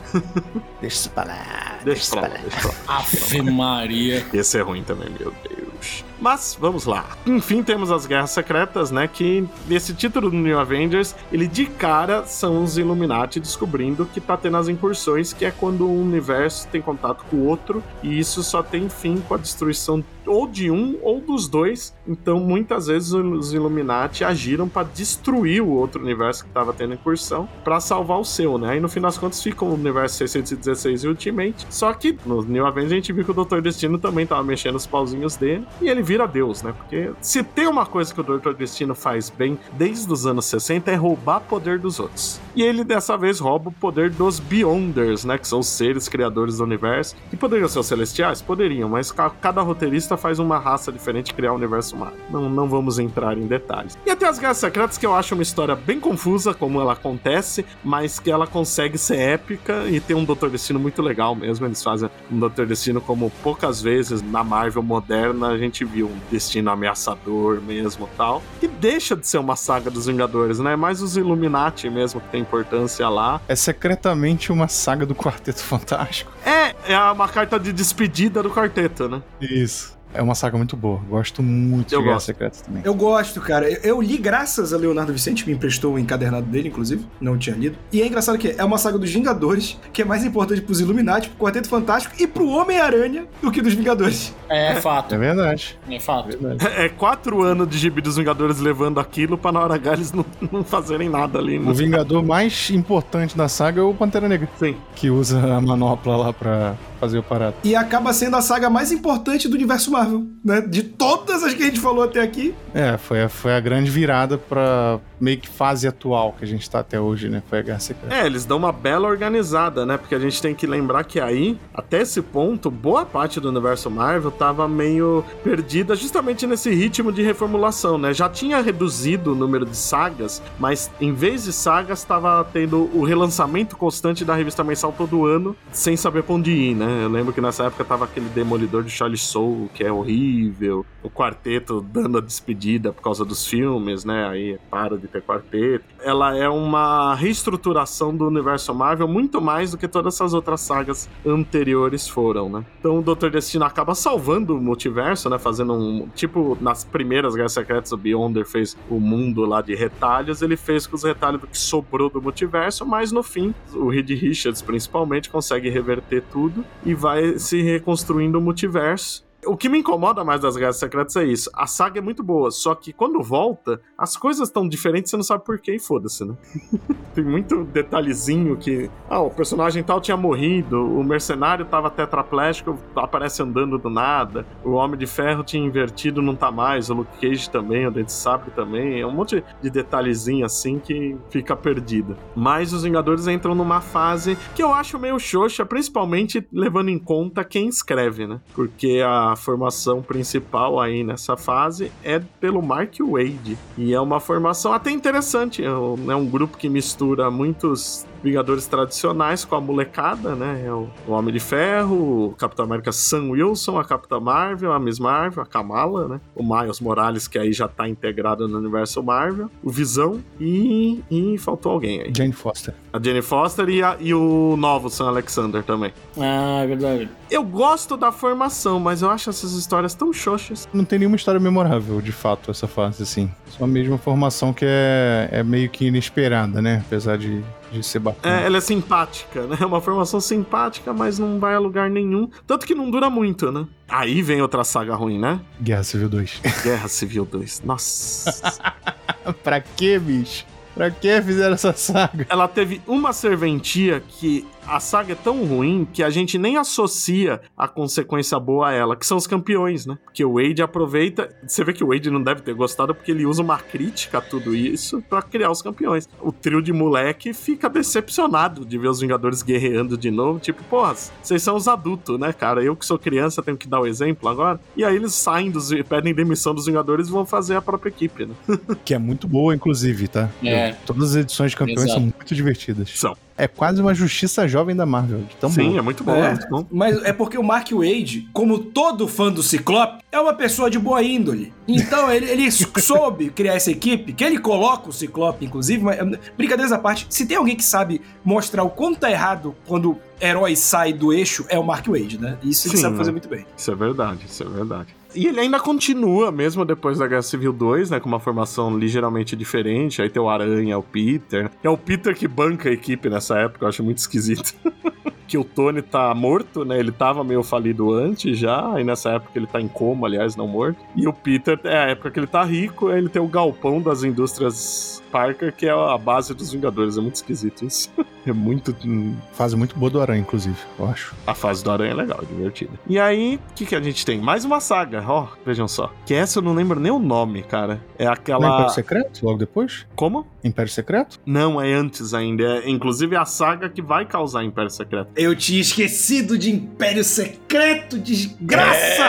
S2: Deixa isso pra lá.
S1: Deixa pra lá, deixa pra lá.
S3: Ave Maria.
S1: Esse é ruim também, meu Deus. Mas, vamos lá. Enfim, temos as Guerras Secretas, né? Que esse título do New Avengers, ele de cara são os Illuminati descobrindo que tá tendo as incursões, que é quando um universo tem contato com o outro, e isso só tem fim com a destruição ou de um ou dos dois. Então, muitas vezes os Illuminati agiram pra destruir o outro universo que tava tendo incursão, pra salvar o seu, né? E no fim das contas fica o universo 616 e Ultimate. Só que no New Avengers a gente viu que o Doutor Destino também tava mexendo os pauzinhos dele e ele vira Deus, né? Porque se tem uma coisa que o Doutor Destino faz bem desde os anos 60 é roubar poder dos outros. E ele dessa vez rouba o poder dos Beyonders, né? Que são os seres criadores do universo. Que poderiam ser os celestiais? Poderiam, mas ca- cada roteirista faz uma raça diferente criar o universo humano. Não, não vamos entrar em detalhes. E até as Guerras Secretas, que eu acho uma história bem confusa, como ela acontece, mas que ela consegue ser épica e tem um Doutor Destino muito legal mesmo. Eles fazem um Doutor Destino como poucas vezes na Marvel moderna a gente viu um destino ameaçador mesmo tal. Que deixa de ser uma saga dos Vingadores, né? Mais os Illuminati mesmo que tem importância lá.
S2: É secretamente uma saga do Quarteto Fantástico.
S1: É, é uma carta de despedida do quarteto, né?
S2: Isso. É uma saga muito boa. Gosto muito
S1: Eu
S2: de Guerras
S1: gosto.
S2: Secretas também.
S4: Eu gosto, cara. Eu, eu li graças a Leonardo Vicente, me emprestou o encadernado dele, inclusive. Não tinha lido. E é engraçado que é uma saga dos Vingadores, que é mais importante pros Illuminati, pro Quarteto Fantástico e pro Homem-Aranha do que dos Vingadores.
S3: É fato.
S2: É verdade.
S3: É fato.
S2: É verdade.
S1: É quatro anos de gibi dos Vingadores levando aquilo pra na hora H eles não, não fazerem nada ali. né?
S2: O Vingador mais importante da saga é o Pantera Negra,
S1: Sim.
S2: que usa a manopla lá pra fazer o parado.
S4: E acaba sendo a saga mais importante do universo Marvel, né? De todas as que a gente falou até aqui.
S2: É, foi a, foi a grande virada pra meio que fase atual que a gente tá até hoje, né? Foi a Guerra Secreta.
S1: É, eles dão uma bela organizada, né? Porque a gente tem que lembrar que aí, até esse ponto, boa parte do universo Marvel tava meio perdida justamente nesse ritmo de reformulação, né? Já tinha reduzido o número de sagas, mas em vez de sagas, tava tendo o relançamento constante da revista mensal todo ano, sem saber pra onde ir, né? Eu lembro que nessa época tava aquele Demolidor de Charlie Soule, que é horrível, o quarteto dando a despedida por causa dos filmes, né? Aí para de ter quarteto. Ela é uma reestruturação do universo Marvel muito mais do que todas essas outras sagas anteriores foram, né? Então o Doutor Destino acaba salvando o multiverso, né? Fazendo um. Tipo, nas primeiras Guerras Secretas, o Beyonder fez o mundo lá de retalhos, ele fez com os retalhos do que sobrou do multiverso, mas no fim, o Reed Richards principalmente consegue reverter tudo e vai se reconstruindo o multiverso. O que me incomoda mais das Guerras Secretas é isso. A saga é muito boa, só que quando volta, as coisas estão diferentes, você não sabe por quê e foda-se, né? Tem muito detalhezinho que. Ah, o personagem tal tinha morrido, o mercenário tava tetraplégico, aparece andando do nada, o Homem de Ferro tinha invertido, não tá mais, o Luke Cage também, o Dente Sabre também. É um monte de detalhezinho assim que fica perdido. Mas os Vingadores entram numa fase que eu acho meio xoxa, principalmente levando em conta quem escreve, né? Porque a formação principal aí nessa fase é pelo Mark Wade. E é uma formação até interessante. É um, é um grupo que mistura muitos Vingadores tradicionais com a molecada, né? É o, o Homem de Ferro, o Capitão América Sam Wilson, a Capitã Marvel, a Miss Marvel, a Kamala, né? O Miles Morales, que aí já tá integrado no universo Marvel, o Visão e, e faltou alguém aí.
S2: Jane Foster.
S1: A Jane Foster e, a, e o novo Sam Alexander também.
S3: Ah, é verdade.
S1: Eu gosto da formação, mas eu acho essas histórias tão xoxas.
S2: Não tem nenhuma história memorável, de fato, essa fase, assim. Só a mesma formação que é, é meio que inesperada, né? Apesar de, de ser bacana.
S1: É, ela é simpática, né? É uma formação simpática, mas não vai a lugar nenhum. Tanto que não dura muito, né? Aí vem outra saga ruim, né?
S2: Guerra Civil 2.
S1: Guerra Civil 2. Nossa.
S2: pra quê, bicho? Pra que fizeram essa saga?
S1: Ela teve uma serventia que a saga é tão ruim que a gente nem associa a consequência boa a ela, que são os campeões, né? Porque o Wade aproveita. Você vê que o Wade não deve ter gostado porque ele usa uma crítica a tudo isso para criar os campeões. O trio de moleque fica decepcionado de ver os Vingadores guerreando de novo. Tipo, porra, vocês são os adultos, né, cara? Eu que sou criança tenho que dar o exemplo agora. E aí eles saem dos. pedem demissão dos Vingadores e vão fazer a própria equipe, né?
S2: que é muito boa, inclusive, tá?
S3: É.
S2: Todas as edições de campeões
S3: Exato.
S2: são muito divertidas.
S1: São.
S2: É quase uma justiça jovem da Marvel. de Tão
S1: Sim,
S2: boa.
S1: é muito bom,
S4: É,
S1: é muito bom.
S4: Mas é porque o Mark Wade, como todo fã do Ciclope, é uma pessoa de boa índole. Então ele, ele soube criar essa equipe, que ele coloca o Ciclope, inclusive, mas brincadeiras à parte, se tem alguém que sabe mostrar o quanto tá errado quando herói sai do eixo, é o Mark Wade, né? Isso ele
S1: Sim,
S4: sabe
S1: né?
S4: fazer muito bem.
S1: Isso é verdade, isso é verdade. E ele ainda continua, mesmo depois da Guerra Civil 2, né? Com uma formação ligeiramente diferente. Aí tem o Aranha, o Peter. É o Peter que banca a equipe nessa época, eu acho muito esquisito. que o Tony tá morto, né? Ele tava meio falido antes já, e nessa época ele tá em coma, aliás, não morto. E o Peter é a época que ele tá rico, ele tem o galpão das indústrias Parker, que é a base dos Vingadores. É muito esquisito isso. é muito. hum,
S2: Fase muito boa do Aranha, inclusive, eu acho.
S1: a fase do Aranha é legal, é divertida. E aí, o que, que a gente tem? Mais uma saga, ó, vejam só. Que essa eu não lembro nem o nome, cara. É
S2: Não é
S1: aquela.
S2: Império Secreto, logo depois?
S1: Como?
S2: Império Secreto?
S1: Não, é antes ainda. É, inclusive é a saga que vai causar Império Secreto.
S4: Eu tinha esquecido de Império Secreto, desgraça!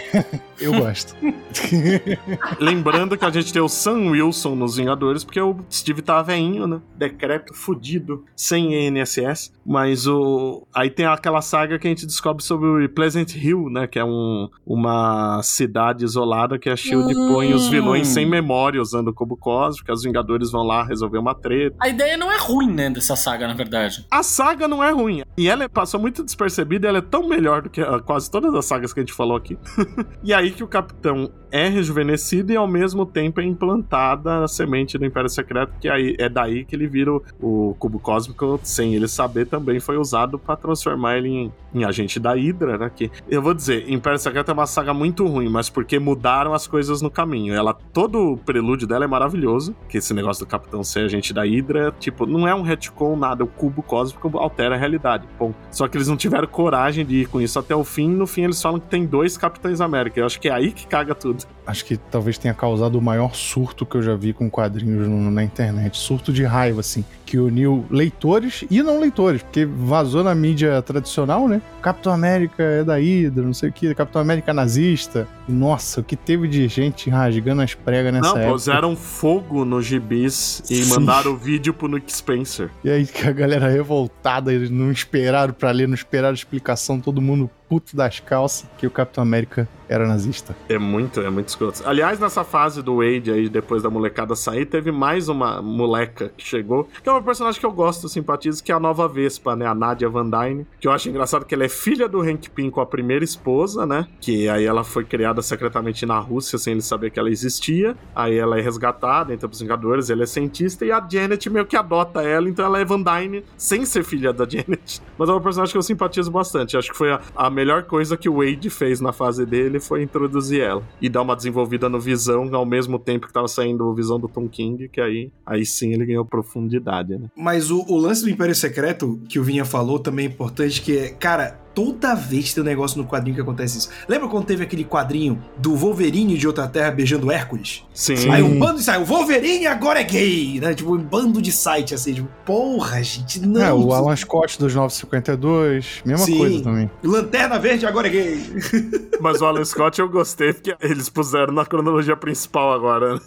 S2: Eu gosto.
S1: Lembrando que a gente tem o Sam Wilson nos Vingadores, porque o Steve tá veinho, né? Decreto fudido, sem INSS. Mas o. Aí tem aquela saga que a gente descobre sobre o Pleasant Hill, né? Que é um, uma cidade isolada que a Shield
S3: Hum.
S1: põe os vilões sem memória usando o cubo cósmico. Os Vingadores vão lá resolver uma treta.
S3: A ideia não é ruim, né, dessa saga, na verdade.
S1: A saga não é ruim. E ela passou muito despercebida, ela é tão melhor do que ah, quase todas as sagas que a gente falou aqui. e aí que o Capitão é rejuvenescido e ao mesmo tempo é implantada a semente do Império Secreto, que aí é daí que ele vira o, o cubo cósmico, sem ele saber, também foi usado pra transformar ele em, em agente da Hydra, né? Que eu vou dizer, Império Secreto é uma saga muito ruim, mas porque mudaram as coisas no caminho. Ela todo o prelúdio dela é maravilhoso, que esse negócio do Capitão ser agente da Hydra, tipo, não é um retcon nada, o cubo cósmico altera a realidade. Ponto. Só que eles não tiveram coragem de ir com isso até o fim, no fim eles falam que tem dois Capitães América. Eu acho que é aí que caga tudo.
S2: Acho que talvez tenha causado o maior surto que eu já vi com quadrinhos no- na internet. Surto de raiva, assim. Que uniu leitores e não leitores, porque vazou na mídia tradicional, né? Capitão América é da Hydra, não sei o que, Capitão América nazista. Nossa, o que teve de gente rasgando as pregas nessa
S1: não,
S2: época.
S1: puseram fogo nos gibis e
S2: Sim.
S1: mandaram o vídeo pro Nick Spencer.
S2: E aí que a galera revoltada, eles não esperaram pra ler, não esperaram explicação, todo mundo puto das calças, que o Capitão América era nazista.
S1: É muito, é muito escroto. Aliás, nessa fase do Wade aí, depois da molecada sair, teve mais uma moleca que chegou, que é uma personagem que eu gosto, simpatizo, que é a nova Vespa, né? A Nadia Van Dyne. Que eu acho engraçado que ela é filha do Hank Pym com a primeira esposa, né? Que aí ela foi criada secretamente na Rússia, sem ele saber que ela existia. Aí ela é resgatada, entra pros Vingadores, ele é cientista, e a Janet meio que adota ela, então ela é Van Dyne sem ser filha da Janet. Mas é uma personagem que eu simpatizo bastante. Acho que foi a, a melhor coisa que o Wade fez na fase dele foi introduzir ela. E dar uma desenvolvida no Visão ao mesmo tempo que tava saindo o Visão do Tom King, que aí, aí sim ele ganhou profundidade, né?
S4: Mas o, o lance do Império Secreto, que o Vinha falou, também é importante, que é, cara, toda vez tem um negócio no quadrinho que acontece isso. Lembra quando teve aquele quadrinho do Wolverine de outra terra beijando Hércules?
S1: Sim.
S4: Aí um bando de site, o Wolverine agora é gay, né? Tipo, um bando de site assim, tipo, porra, gente, não.
S2: É, o Alan Scott dos 952, mesma
S4: Sim.
S2: coisa também.
S4: Lanterna Verde agora é gay.
S1: Mas o Alan Scott eu gostei porque eles puseram na cronologia principal agora. Né?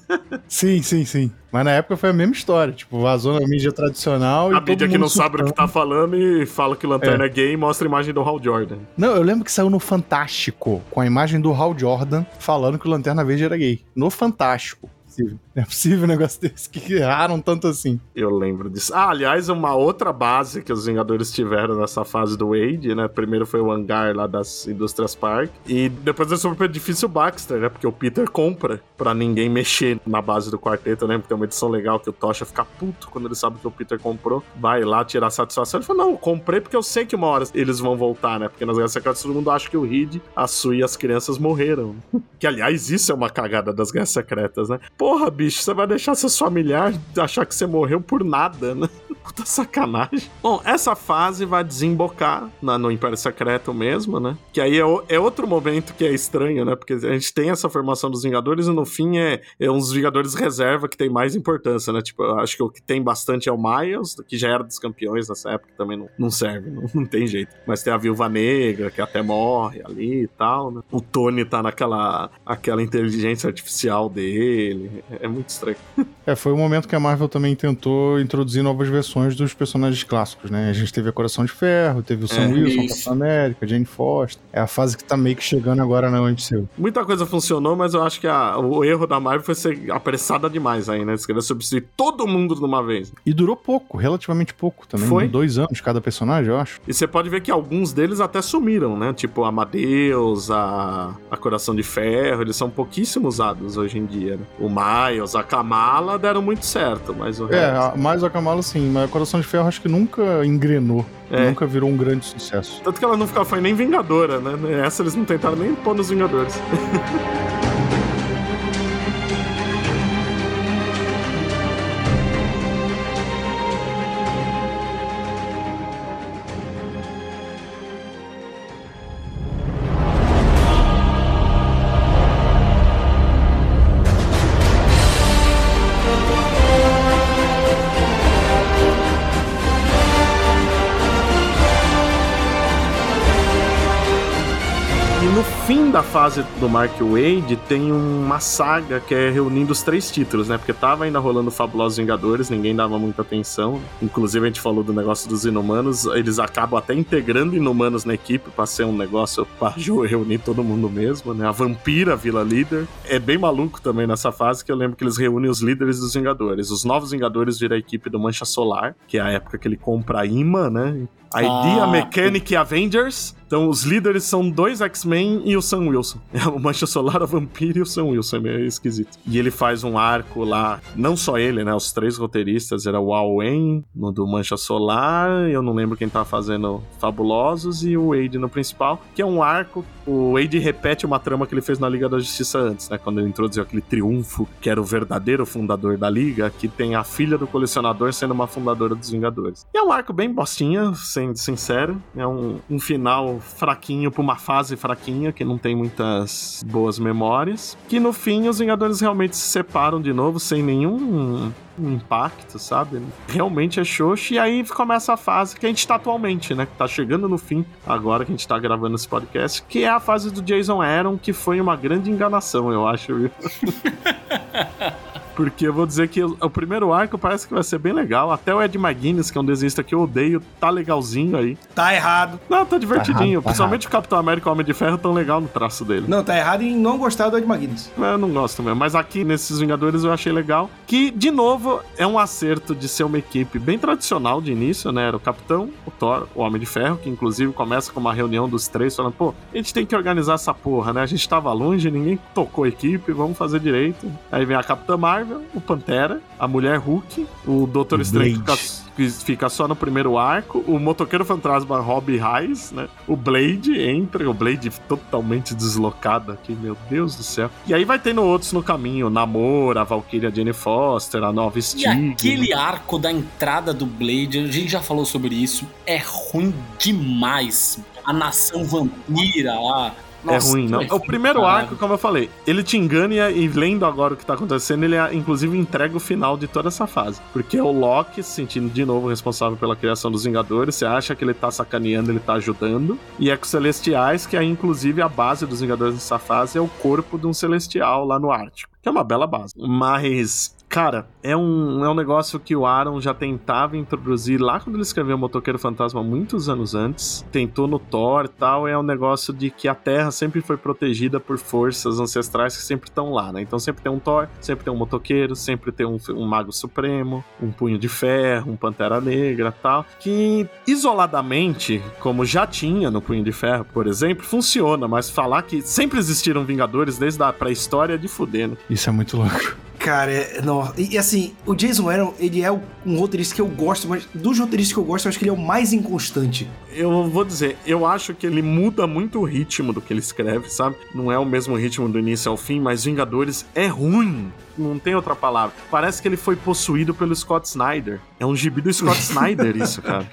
S2: Sim, sim, sim. Mas na época foi a mesma história. Tipo, vazou na mídia tradicional e.
S1: A
S2: todo
S1: mídia que
S2: mundo
S1: não sabe o que tá falando e fala que Lanterna é, gay e mostra a imagem do Hal Jordan.
S2: Não, eu lembro que saiu no Fantástico, com a imagem do Hal Jordan falando que o Lanterna Verde era gay. No Fantástico. Possível. Não é possível um negócio desse que erraram tanto assim.
S1: Eu lembro disso. Ah, aliás, uma outra base que os Vingadores tiveram nessa fase do Wade, né? Primeiro foi o hangar lá das Indústrias Park. E depois é sobre o edifício Baxter, né? Porque o Peter compra pra ninguém mexer na base do quarteto. Eu lembro que tem uma edição legal que o Tocha fica puto quando ele sabe que o Peter comprou. Vai lá tirar satisfação. Ele fala: Não, comprei porque eu sei que uma hora eles vão voltar, né? Porque nas Guerras Secretas todo mundo acha que o Reed, a Sue e as crianças morreram. que aliás, isso é uma cagada das Guerras Secretas, né? Porra, bicho, você vai deixar seus familiares achar que você morreu por nada, né? Puta sacanagem. Bom, essa fase vai desembocar na, no Império Secreto mesmo, né? Que aí é, o- é outro momento que é estranho, né? Porque a gente tem essa formação dos Vingadores e no fim é, é uns Vingadores reserva que tem mais importância, né? Tipo, acho que o que tem bastante é o Miles, que já era dos campeões nessa época, também não, não serve, não, não tem jeito. Mas tem a Viúva Negra, que até morre ali e tal, né? O Tony tá naquela aquela inteligência artificial dele. É, é muito estranho.
S2: É, foi o momento que a Marvel também tentou introduzir novas versões dos personagens clássicos, né? A gente teve a Coração de Ferro, teve o Sam
S1: É,
S2: Wilson,
S3: isso.
S2: Capitão América, Jane Foster. É a fase que tá meio que chegando agora na MCU.
S1: Muita coisa funcionou, mas eu acho que a- o erro da Marvel foi ser apressada demais aí, né? Eles queriam substituir todo mundo de uma vez.
S2: E durou pouco, relativamente pouco também.
S1: Foi?
S2: Dois anos cada personagem, eu acho.
S1: E você pode ver que alguns deles até sumiram, né? Tipo Amadeus, a, a Coração de Ferro, eles são pouquíssimo usados hoje em dia. Né? O Miles, a Kamala deram muito certo, mas o
S2: É,
S1: resto...
S2: a- mais a Kamala sim, mas Coração de Ferro acho que nunca engrenou.
S1: É.
S2: Nunca virou um grande sucesso.
S1: Tanto que ela não foi nem Vingadora, né? Essa eles não tentaram nem pôr nos Vingadores. fim da fase do Mark Wade tem uma saga que é reunindo os três títulos, né? Porque tava ainda rolando Fabulosos Vingadores, ninguém dava muita atenção. Inclusive a gente falou do negócio dos Inumanos, eles acabam até integrando Inumanos na equipe pra ser um negócio pra reunir todo mundo mesmo, né? A Vampira vila líder. É bem maluco também nessa fase que eu lembro que eles reúnem os líderes dos Vingadores. Os novos Vingadores viram a equipe do Mancha Solar, que é a época que ele compra a né? A Idea
S3: Ah,
S1: Mechanic Avengers. Então, os líderes são dois X-Men e o Sam Wilson. É o Mancha Solar, a Vampira e o Sam Wilson. É meio esquisito. E ele faz um arco lá. Não só ele, né? Os três roteiristas. Era o Al Wen, no do Mancha Solar. Eu não lembro quem tava fazendo Fabulosos. E o Wade no principal. Que é um arco. O Wade repete uma trama que ele fez na Liga da Justiça antes, né? Quando ele introduziu aquele triunfo, que era o verdadeiro fundador da Liga. Que tem a filha do colecionador sendo uma fundadora dos Vingadores. E é um arco bem bostinha, sendo sincero. É um, um final fraquinho pra uma fase fraquinha, que não tem muitas boas memórias. Que no fim os Vingadores realmente se separam de novo, sem nenhum impacto, sabe? Realmente é xoxo. E aí começa a fase que a gente tá atualmente, né? Que tá chegando no fim, agora que a gente tá gravando esse podcast, que é a fase do Jason Aaron, que foi uma grande enganação, eu acho, viu? Porque eu vou dizer que o primeiro arco parece que vai ser bem legal. Até o Ed McGuinness, que é um desenhista que eu odeio, tá legalzinho aí.
S4: Tá errado.
S1: Não, tá divertidinho.
S2: errado, tá
S1: Principalmente o Capitão América e o Homem de Ferro tão legal no traço dele.
S4: Não, tá errado em não gostar do Ed McGuinness.
S1: Eu não gosto mesmo. Mas aqui nesses Vingadores eu achei legal. Que, de novo, é um acerto de ser uma equipe bem tradicional de início, né? Era o Capitão, o Thor, o Homem de Ferro, que inclusive começa com uma reunião dos três falando: pô, a gente tem que organizar essa porra, né? A gente tava longe, ninguém tocou a equipe, vamos fazer direito. Aí vem a Capitã Marvel, o Pantera, a Mulher Hulk, o Doutor
S2: O
S1: Estranho que fica que fica só no primeiro arco, o motoqueiro fantasma Rob Reis, né? O Blade entra, o Blade totalmente deslocado aqui, meu Deus do céu. E aí vai tendo outros no caminho, Namor, a Valkyria Jane Foster, a Nova
S3: E
S1: Stig.
S3: aquele arco da entrada do Blade, a gente já falou sobre isso, é ruim demais. a nação vampira lá.
S1: Nossa, é ruim, não. O primeiro caralho. arco, como eu falei, ele te engana e lendo agora o que tá acontecendo, ele inclusive entrega o final de toda essa fase. Porque é o Loki se sentindo de novo responsável pela criação dos Vingadores, você acha que ele tá sacaneando, ele tá ajudando. E é com os Celestiais, que é inclusive a base dos Vingadores nessa fase, é o corpo de um Celestial lá no Ártico. Que é uma bela base. Mas Cara, é um, é um negócio que o Aaron já tentava introduzir lá quando ele escreveu Motoqueiro Fantasma muitos anos antes. Tentou no Thor e tal. É um negócio de que a Terra sempre foi protegida por forças ancestrais que sempre estão lá, né? Então sempre tem um Thor, sempre tem um motoqueiro, sempre tem um, um Mago Supremo, um Punho de Ferro, um Pantera Negra tal. Que isoladamente, como já tinha no Punho de Ferro, por exemplo, funciona, mas falar que sempre existiram Vingadores desde a pré-história é de fuder, né?
S2: Isso é muito louco.
S4: Cara, é, não. E, assim, o Jason Aaron, ele é um roteirista que eu gosto, mas dos roteiristas que eu gosto, eu acho que ele é o mais inconstante.
S1: Eu vou dizer, eu acho que ele muda muito o ritmo do que ele escreve, sabe? Não é o mesmo ritmo do início ao fim, mas Vingadores é ruim. Não tem outra palavra. Parece que ele foi possuído pelo Scott Snyder. É um gibi do Scott Snyder, isso, cara.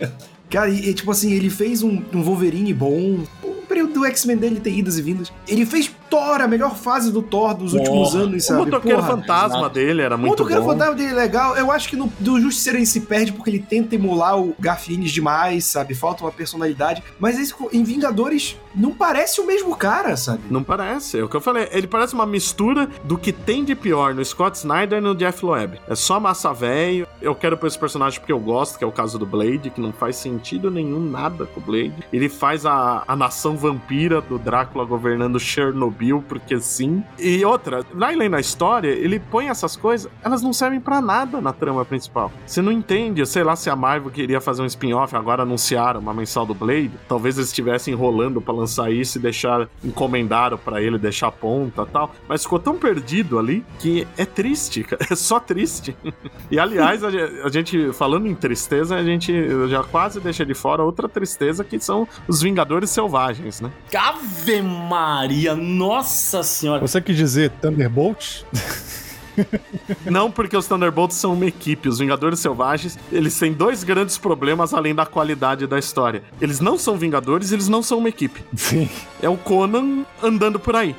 S4: Cara, e, e, tipo assim, ele fez um, um Wolverine bom, o período do X-Men dele tem idas e vindas. Ele fez Thor, a melhor fase do Thor dos últimos anos, sabe?
S1: O motoqueiro Porra, fantasma exato. dele era muito bom. O motoqueiro
S4: fantasma dele é legal. Eu acho que no, do Justiceiro ele se perde porque ele tenta emular o Garfienes demais, sabe? Falta uma personalidade. Mas esse, em Vingadores não parece o mesmo cara, sabe?
S1: Não parece. É o que eu falei. Ele parece uma mistura do que tem de pior no Scott Snyder e no Jeff Loeb. É só massa velho. Eu quero por esse personagem porque eu gosto, que é o caso do Blade, que não faz sentido nenhum, nada com o Blade. Ele faz a, a nação vampira do Drácula governando Chernobyl, porque sim. E outra, vai lendo a história, ele põe essas coisas, elas não servem para nada na trama principal. Você não entende, sei lá se a Marvel queria fazer um spin-off, agora anunciaram uma mensal do Blade, talvez eles estivessem enrolando para lançar isso e deixar, encomendaram para ele deixar ponta tal, mas ficou tão perdido ali que é triste, é só triste. e aliás, a gente, falando em tristeza, a gente já quase deixa de fora outra tristeza que são os Vingadores Selvagens, né?
S3: Ave Maria, nossa senhora.
S2: Você quis dizer Thunderbolt?
S1: Não, porque os Thunderbolts são uma equipe. Os Vingadores Selvagens, eles têm dois grandes problemas além da qualidade da história. Eles não são Vingadores, eles não são uma equipe.
S2: Sim.
S1: É o Conan andando por aí.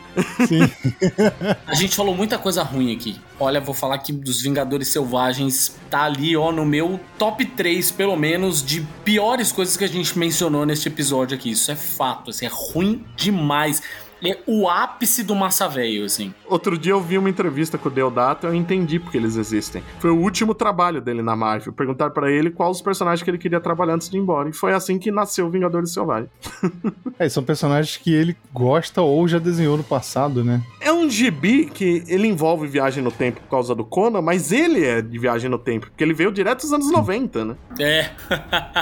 S1: Sim.
S3: A gente falou muita coisa ruim aqui. Olha, vou falar que dos Vingadores Selvagens tá ali, ó, no meu top 3, pelo menos, de piores coisas que a gente mencionou neste episódio aqui. Isso é fato, assim, é ruim demais é o ápice do massa velho, assim.
S1: Outro dia eu vi uma entrevista com o Deodato e eu entendi porque eles existem. Foi o último trabalho dele na Marvel. Perguntar para ele quais os personagens que ele queria trabalhar antes de ir embora. E foi assim que nasceu Vingadores Selvagens.
S2: é, são personagens que ele gosta ou já desenhou no passado, né?
S1: É um gibi que ele envolve viagem no tempo por causa do Conan, mas ele é de viagem no tempo, porque ele veio direto dos anos 90, né?
S3: É.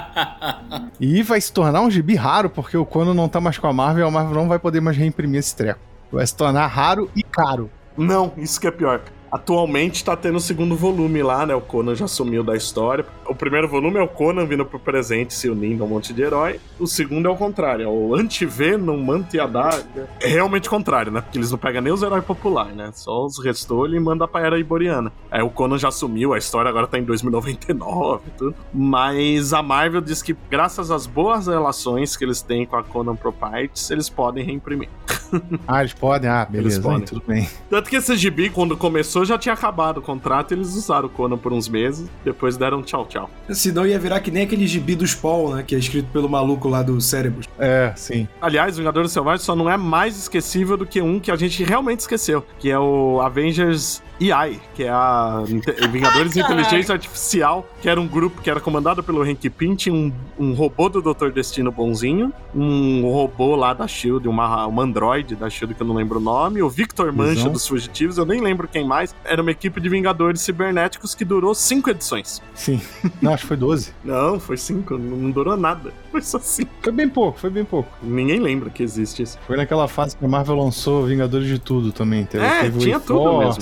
S2: e vai se tornar um gibi raro, porque o Conan não tá mais com a Marvel, a Marvel não vai poder mais reimprimir imprimir esse treco. Vai se tornar raro e caro.
S1: Não, isso que é pior. Atualmente tá tendo o segundo volume lá, né? O Conan já sumiu da história. O primeiro volume é o Conan vindo pro presente, se unindo a um monte de herói. O segundo é o contrário, é o Anti-Venom, Mantiadaga. É realmente contrário, né? Porque eles não pegam nem os heróis populares, né? Só os restolhos e manda pra Era Iboriana. Aí o Conan já sumiu, a história agora tá em 2099 e tudo. Mas a Marvel diz que, graças às boas relações que eles têm com a Conan Properties, eles podem reimprimir.
S2: ah, eles podem? Ah, beleza, eles podem. tudo bem.
S1: Tanto que esse gibi, quando começou, já tinha acabado o contrato e eles usaram o Conan por uns meses, depois deram tchau, tchau.
S4: Senão ia virar que nem aquele gibi do Spawn, né? Que é escrito pelo maluco lá do Cérebros.
S2: É, sim.
S1: Aliás, Vingadores Selvagens só não é mais esquecível do que um que a gente realmente esqueceu, que é o Avengers EI, que é a Vingadores Inteligência Artificial, que era um grupo que era comandado pelo Hank Pym, tinha um, um robô do Dr. Destino bonzinho, um robô lá da SHIELD, uma, uma android da SHIELD que eu não lembro o nome, o Victor Mancha dos Fugitivos, eu nem lembro quem mais, era uma equipe de Vingadores Cibernéticos que durou cinco edições.
S2: Sim. Não, acho que foi 12.
S1: não, foi cinco, não durou nada. Foi só cinco.
S2: Foi bem pouco, foi bem pouco.
S1: Ninguém lembra que existe isso.
S2: Foi naquela fase que a Marvel lançou Vingadores de tudo também.
S1: Teve, é, teve tinha tudo mesmo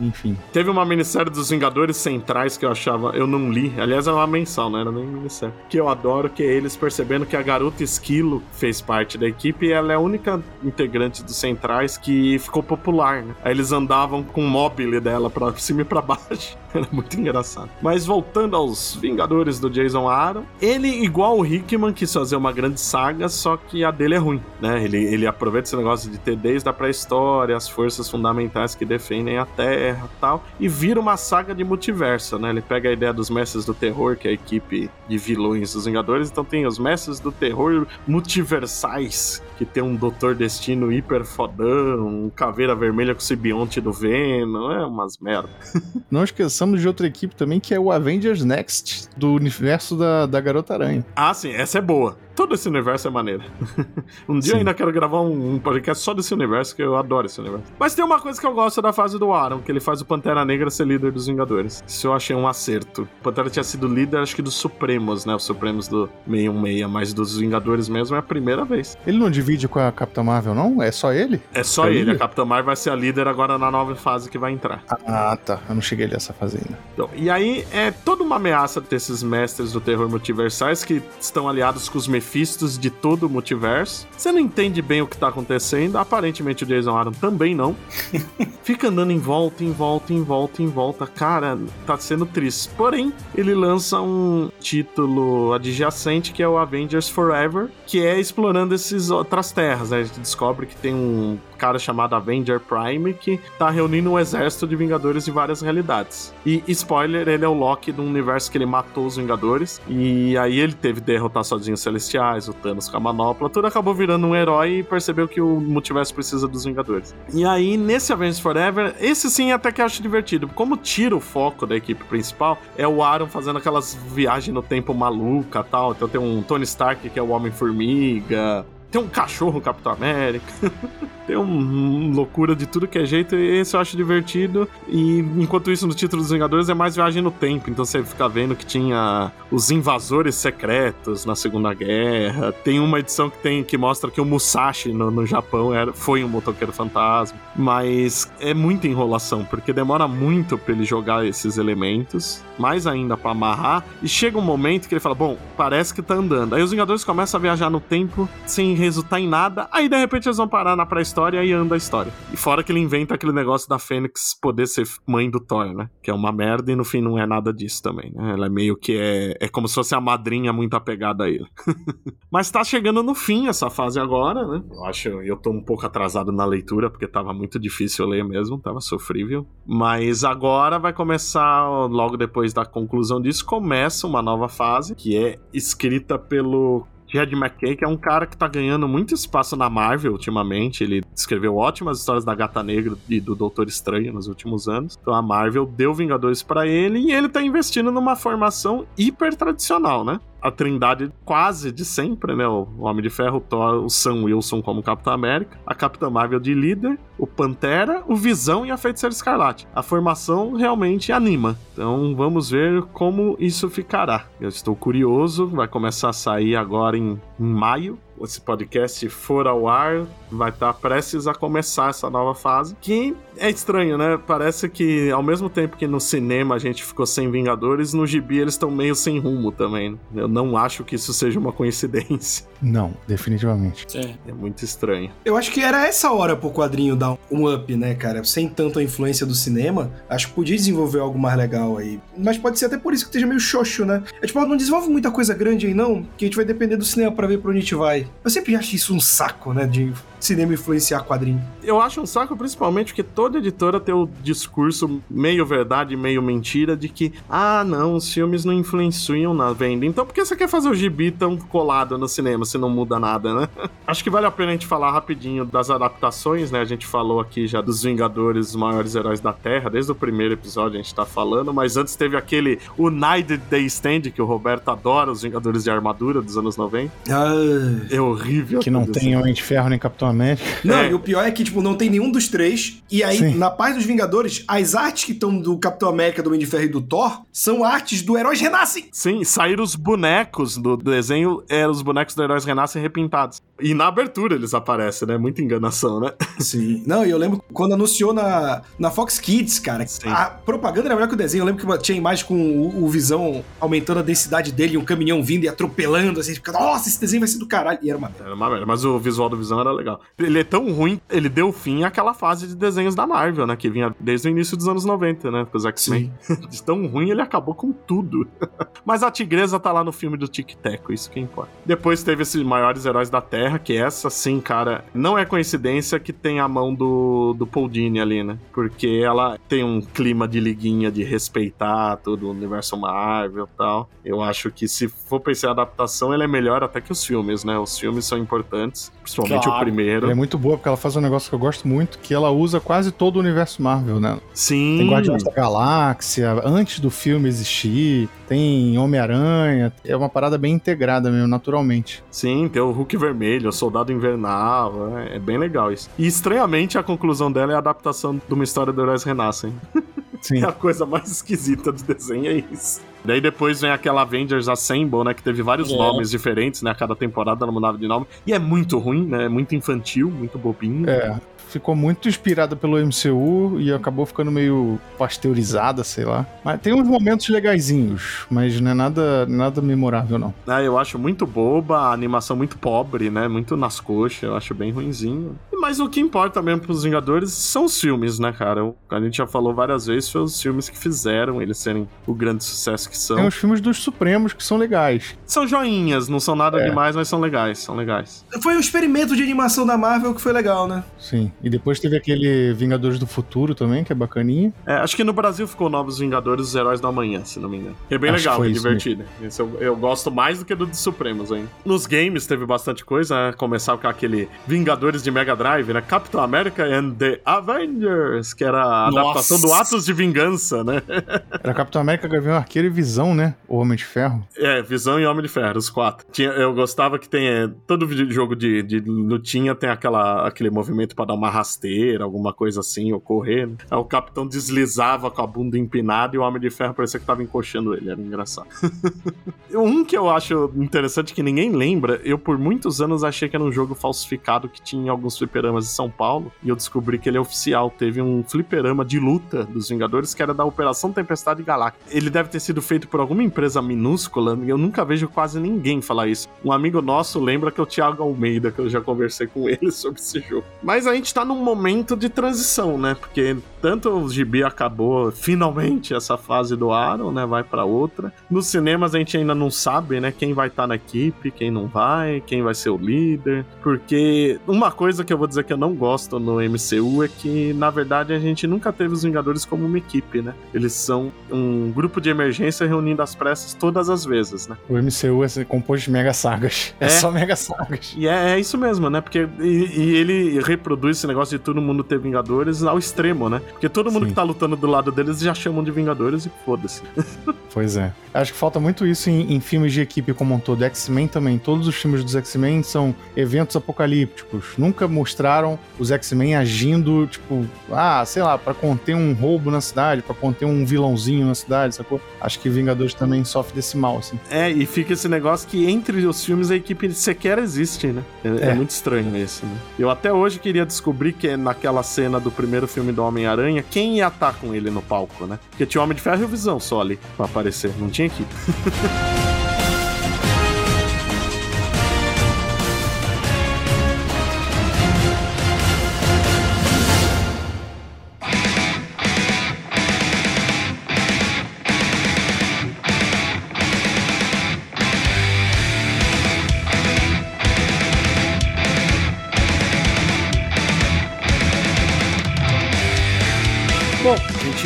S2: enfim.
S1: Teve uma minissérie dos Vingadores Centrais que eu achava, eu não li, aliás era uma mensal, não era nem minissérie, que eu adoro, que é eles percebendo que a garota Esquilo fez parte da equipe e ela é a única integrante dos Centrais que ficou popular, né? Aí eles andavam com o mobile dela pra cima e pra baixo. Era muito engraçado. Mas voltando aos Vingadores do Jason Aaron, ele, igual o Hickman, quis fazer uma grande saga, só que a dele é ruim, né? Ele, ele aproveita esse negócio de ter desde a pré-história, as forças fundamentais que defendem a Terra tal, e vira uma saga de multiverso, né? Ele pega a ideia dos Mestres do Terror, que é a equipe de vilões dos Vingadores, então tem os Mestres do Terror multiversais, que tem um Doutor Destino hiper fodão, um Caveira Vermelha com o simbionte do Venom, é umas merda.
S2: Não esqueçamos de outra equipe também, que é o Avengers Next, do universo da, da Garota Aranha.
S1: Ah, sim, essa é boa. Todo esse universo é maneiro. um dia
S2: Sim.
S1: eu ainda quero gravar um, um podcast só desse universo, que eu adoro esse universo. Mas tem uma coisa que eu gosto da fase do Aaron, que ele faz o Pantera Negra ser líder dos Vingadores. Isso eu achei um acerto. O Pantera tinha sido líder, acho que dos Supremos, né? Os Supremos do 616, mas dos Vingadores mesmo é a primeira vez.
S2: Ele não divide com a Capitã Marvel, não? É só ele?
S1: É só
S2: Tá
S1: ele.
S2: líder?
S1: A Capitã Marvel vai ser a líder agora na nova fase que vai entrar.
S2: Ah, tá. Eu não cheguei nessa fase ainda.
S1: Então, e aí é toda uma ameaça desses mestres do terror multiversais que estão aliados com os Mephistos de todo o multiverso. Você não entende bem o que tá acontecendo. Aparentemente o Jason Aaron também não. Fica andando em volta, em volta, em volta, em volta. Cara, tá sendo triste. Porém, ele lança um título adjacente que é o Avengers Forever, que é explorando essas outras terras. Né? A gente descobre que tem um cara chamado Avenger Prime que tá reunindo um exército de Vingadores de várias realidades. E spoiler, ele é o Loki do universo que ele matou os Vingadores. E aí ele teve que derrotar sozinho os Celestiais, o Thanos com a manopla, tudo acabou virando um herói e percebeu que o multiverso precisa dos Vingadores. E aí, nesse Avengers Forever, esse sim até que eu acho divertido. Como tira o foco da equipe principal, é o Aaron fazendo aquelas viagens no tempo maluca tal. Então tem um Tony Stark que é o Homem-Formiga. Tem um cachorro Capitão América. Tem um loucura de tudo que é jeito, e esse eu acho divertido. E enquanto isso, no título dos Vingadores é mais viagem no tempo. Então você fica vendo que tinha os invasores secretos na Segunda Guerra. Tem uma edição que tem que mostra que o Musashi no, no Japão era, foi um motoqueiro fantasma. Mas é muita enrolação, porque demora muito pra ele jogar esses elementos, mais ainda pra amarrar. E chega um momento que ele fala: Bom, parece que tá andando. Aí os Vingadores começam a viajar no tempo sem resultar em nada. Aí de repente eles vão parar na pré-história e anda a história. E fora que ele inventa aquele negócio da Fênix poder ser mãe do Thor, né? Que é uma merda e no fim não é nada disso também, né? Ela é meio que é, é como se fosse a madrinha muito apegada a ele. Mas tá chegando no fim essa fase agora, né? Eu acho, eu tô um pouco atrasado na leitura porque tava muito difícil ler mesmo, tava sofrível. Mas agora vai começar, logo depois da conclusão disso, começa uma nova fase que é escrita pelo Chad McKay, que é um cara que tá ganhando muito espaço na Marvel ultimamente. Ele escreveu ótimas histórias da Gata Negra e do Doutor Estranho nos últimos anos. Então a Marvel deu Vingadores pra ele e ele tá investindo numa formação hiper tradicional, né? A trindade quase de sempre, né? O Homem de Ferro, o Thor, o Sam Wilson como Capitão América, a Capitã Marvel de líder, o Pantera, o Visão e a Feiticeira Escarlate. A formação realmente anima. Então vamos ver como isso ficará. Eu estou curioso, vai começar a sair agora em, em maio. Esse podcast for ao ar, vai estar prestes a começar essa nova fase. Que é estranho, né? Parece que ao mesmo tempo que no cinema a gente ficou sem Vingadores, no gibi eles estão meio sem rumo também. né? Eu não acho que isso seja uma coincidência.
S2: Não, definitivamente.
S3: É.
S1: É muito estranho.
S4: Eu acho que era essa hora pro quadrinho dar um up, né, cara? Sem tanto a influência do cinema, acho que podia desenvolver algo mais legal aí. Mas pode ser até por isso que esteja meio xoxo, né? É tipo, não desenvolve muita coisa grande aí, não, que a gente vai depender do cinema pra ver pra onde a gente vai. Eu sempre acho isso um saco, né, de cinema influenciar quadrinho.
S1: Eu acho um saco, principalmente, porque toda editora tem o discurso meio verdade, meio mentira, de que, ah, não, os filmes não influenciam na venda. Então por que você quer fazer o gibi tão colado no cinema se não muda nada, né? acho que vale a pena a gente falar rapidinho das adaptações, né? A gente falou aqui já dos Vingadores, os maiores heróis da Terra, desde o primeiro episódio a gente tá falando, mas antes teve aquele United Day Stand, que o Roberto adora, os Vingadores de Armadura dos anos 90.
S4: Ah,
S1: É horrível.
S2: Que não tem Homem de Ferro nem Capitão América.
S4: Não,
S1: É.
S4: e o pior é que, tipo, não tem nenhum dos três. E aí,
S2: Sim.
S4: na paz dos Vingadores, as artes que estão do Capitão América, do Homem de Ferro e do Thor são artes do Heróis Renascem.
S1: Sim, saíram os bonecos do desenho, eram os bonecos do Heróis Renascem repintados. E na abertura eles aparecem, né? Muita enganação, né?
S4: Sim. Não, e eu lembro quando anunciou na, na Fox Kids, cara,
S1: Sim.
S4: a propaganda era melhor que o desenho. Eu lembro que tinha imagem com o, o Visão aumentando a densidade dele, um caminhão vindo e atropelando, assim, fica, nossa, esse desenho vai ser do caralho. E era uma merda.
S1: Era uma merda, mas o visual do Visão era legal. Ele é tão ruim, ele deu fim àquela fase de desenhos da Marvel, né? Que vinha desde o início dos anos 90, né? Com os X-Men. De tão ruim, ele acabou com tudo. mas a Tigresa tá lá no filme do Tic Teco, isso que importa. Depois teve esses maiores heróis da Terra, que essa sim, cara, não é coincidência que tem a mão do, do Paul Dini ali, né? Porque ela tem um clima de liguinha, de respeitar todo o universo Marvel e tal. Eu acho que se for pensar em adaptação, ela é melhor até que os filmes, né? Os filmes são importantes, principalmente
S3: Claro.
S1: o primeiro.
S2: Ela é muito boa porque ela faz um negócio que eu gosto muito, que ela usa quase todo o universo Marvel, né?
S1: Sim.
S2: Tem Guardiões da Galáxia, antes do filme existir, tem Homem-Aranha, é uma parada bem integrada mesmo, naturalmente.
S1: Sim, tem o Hulk Vermelho, o Soldado Invernal, é, é bem legal isso. E estranhamente a conclusão dela é a adaptação de uma história do Heróis Renascem.
S2: Sim.
S1: É a coisa mais esquisita do desenho, é isso. Daí depois vem aquela Avengers Assemble, né? Que teve vários
S3: É.
S1: nomes diferentes, né? Cada temporada ela mudava de nome. E é muito ruim, né? É muito infantil, muito bobinho.
S2: É, ficou muito inspirada pelo MCU e acabou ficando meio pasteurizada, sei lá. Mas tem uns momentos legaisinhos, mas não é nada, nada memorável, não.
S1: Ah, eu acho muito boba, a animação muito pobre, né? Muito nas coxas, eu acho bem ruinzinho. Mas o que importa mesmo pros Vingadores são os filmes, né, cara? O- A gente já falou várias vezes, foi os filmes que fizeram eles serem o grande sucesso que são.
S2: Tem os filmes dos Supremos que são legais.
S1: São joinhas, não são nada
S2: É.
S1: demais, mas são legais, são legais.
S4: Foi um experimento de animação da Marvel que foi legal, né?
S2: Sim. E depois teve aquele Vingadores do Futuro também, que é bacaninha.
S1: É, acho que no Brasil ficou Novos Vingadores, os Heróis da Manhã, se não me engano. É bem
S2: Acho que
S1: legal, é divertido. Esse eu, eu gosto mais do que do dos Supremos ainda. Nos games teve bastante coisa, né? Começar com aquele Vingadores de Mega Drive, né? Capitão América and the Avengers, que era a
S3: Nossa.
S1: adaptação do Atos de Vingança, né?
S2: Era Capitão América, Gavião Arqueiro e Visão, né? O Homem de Ferro.
S1: É, Visão e Homem de Ferro, os quatro. Tinha, eu gostava que tem. é, todo jogo de, de lutinha tem aquela, aquele movimento pra dar uma rasteira, alguma coisa assim, ou correr. Né? Aí o capitão deslizava com a bunda empinada e o Homem de Ferro parecia que tava encoxando ele. Era engraçado. um que eu acho interessante que ninguém lembra, eu por muitos anos achei que era um jogo falsificado que tinha alguns fliperamas de São Paulo. E eu descobri que ele é oficial. Teve um fliperama de luta dos Vingadores que era da Operação Tempestade Galáctica. Ele deve ter sido feito por alguma empresa minúscula, e eu nunca vejo quase ninguém falar isso. Um amigo nosso lembra que é o Thiago Almeida, que eu já conversei com ele sobre esse jogo. Mas a gente tá num momento de transição, né? Porque tanto o Gibi acabou finalmente essa fase do Aaron, né? Vai pra outra. Nos cinemas a gente ainda não sabe, né? Quem vai estar na equipe, quem não vai, quem vai ser o líder. Porque uma coisa que eu vou dizer que eu não gosto no MCU é que, na verdade, a gente nunca teve os Vingadores como uma equipe, né? Eles são um grupo de emergência reunindo as pressas todas as vezes, né?
S2: O MCU é composto de mega sagas. É,
S1: É.
S2: só mega sagas.
S1: E é, é isso mesmo, né? Porque e, e ele reproduz esse negócio de todo mundo ter Vingadores ao extremo, né? Porque todo mundo
S2: Sim.
S1: que tá lutando do lado deles já chamam de Vingadores e foda-se.
S2: Pois é. Acho que falta muito isso em, em filmes de equipe como um todo. X-Men também. Todos os filmes dos X-Men são eventos apocalípticos. Nunca mostraram os X-Men agindo, tipo, ah, sei lá, pra conter um roubo na cidade, pra conter um vilãozinho na cidade, sacou? Acho que Vingadores também sofre desse mal, assim.
S1: É, e fica esse negócio que entre os filmes a equipe sequer existe, né? É, é
S2: É.
S1: muito estranho isso, né? Eu até hoje queria descobrir que naquela cena do primeiro filme do Homem-Aranha, quem ia estar com ele no palco, né? Porque tinha o Homem de Ferro e o Visão só ali pra aparecer, não tinha equipe.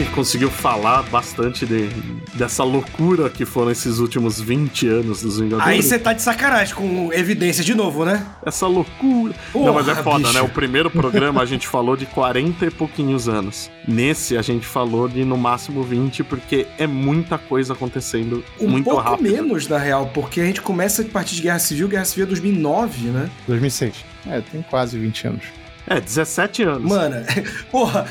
S1: gente gente conseguiu falar bastante de, dessa loucura que foram esses últimos 20 anos dos Vingadores.
S4: Aí você tá de sacanagem com evidência de novo, né?
S1: Essa loucura.
S4: Porra,
S1: Não, mas é foda,
S4: bicho.
S1: né? O primeiro programa a gente falou de 40 e pouquinhos anos. Nesse a gente falou de no máximo 20, porque é muita coisa acontecendo
S4: Um
S1: muito
S4: pouco
S1: rápido.
S4: menos, na real, porque a gente começa a partir de Guerra Civil, Guerra Civil é 2009, né?
S2: 2006. É, tem quase 20 anos.
S1: É, 17 anos.
S4: Mano, porra,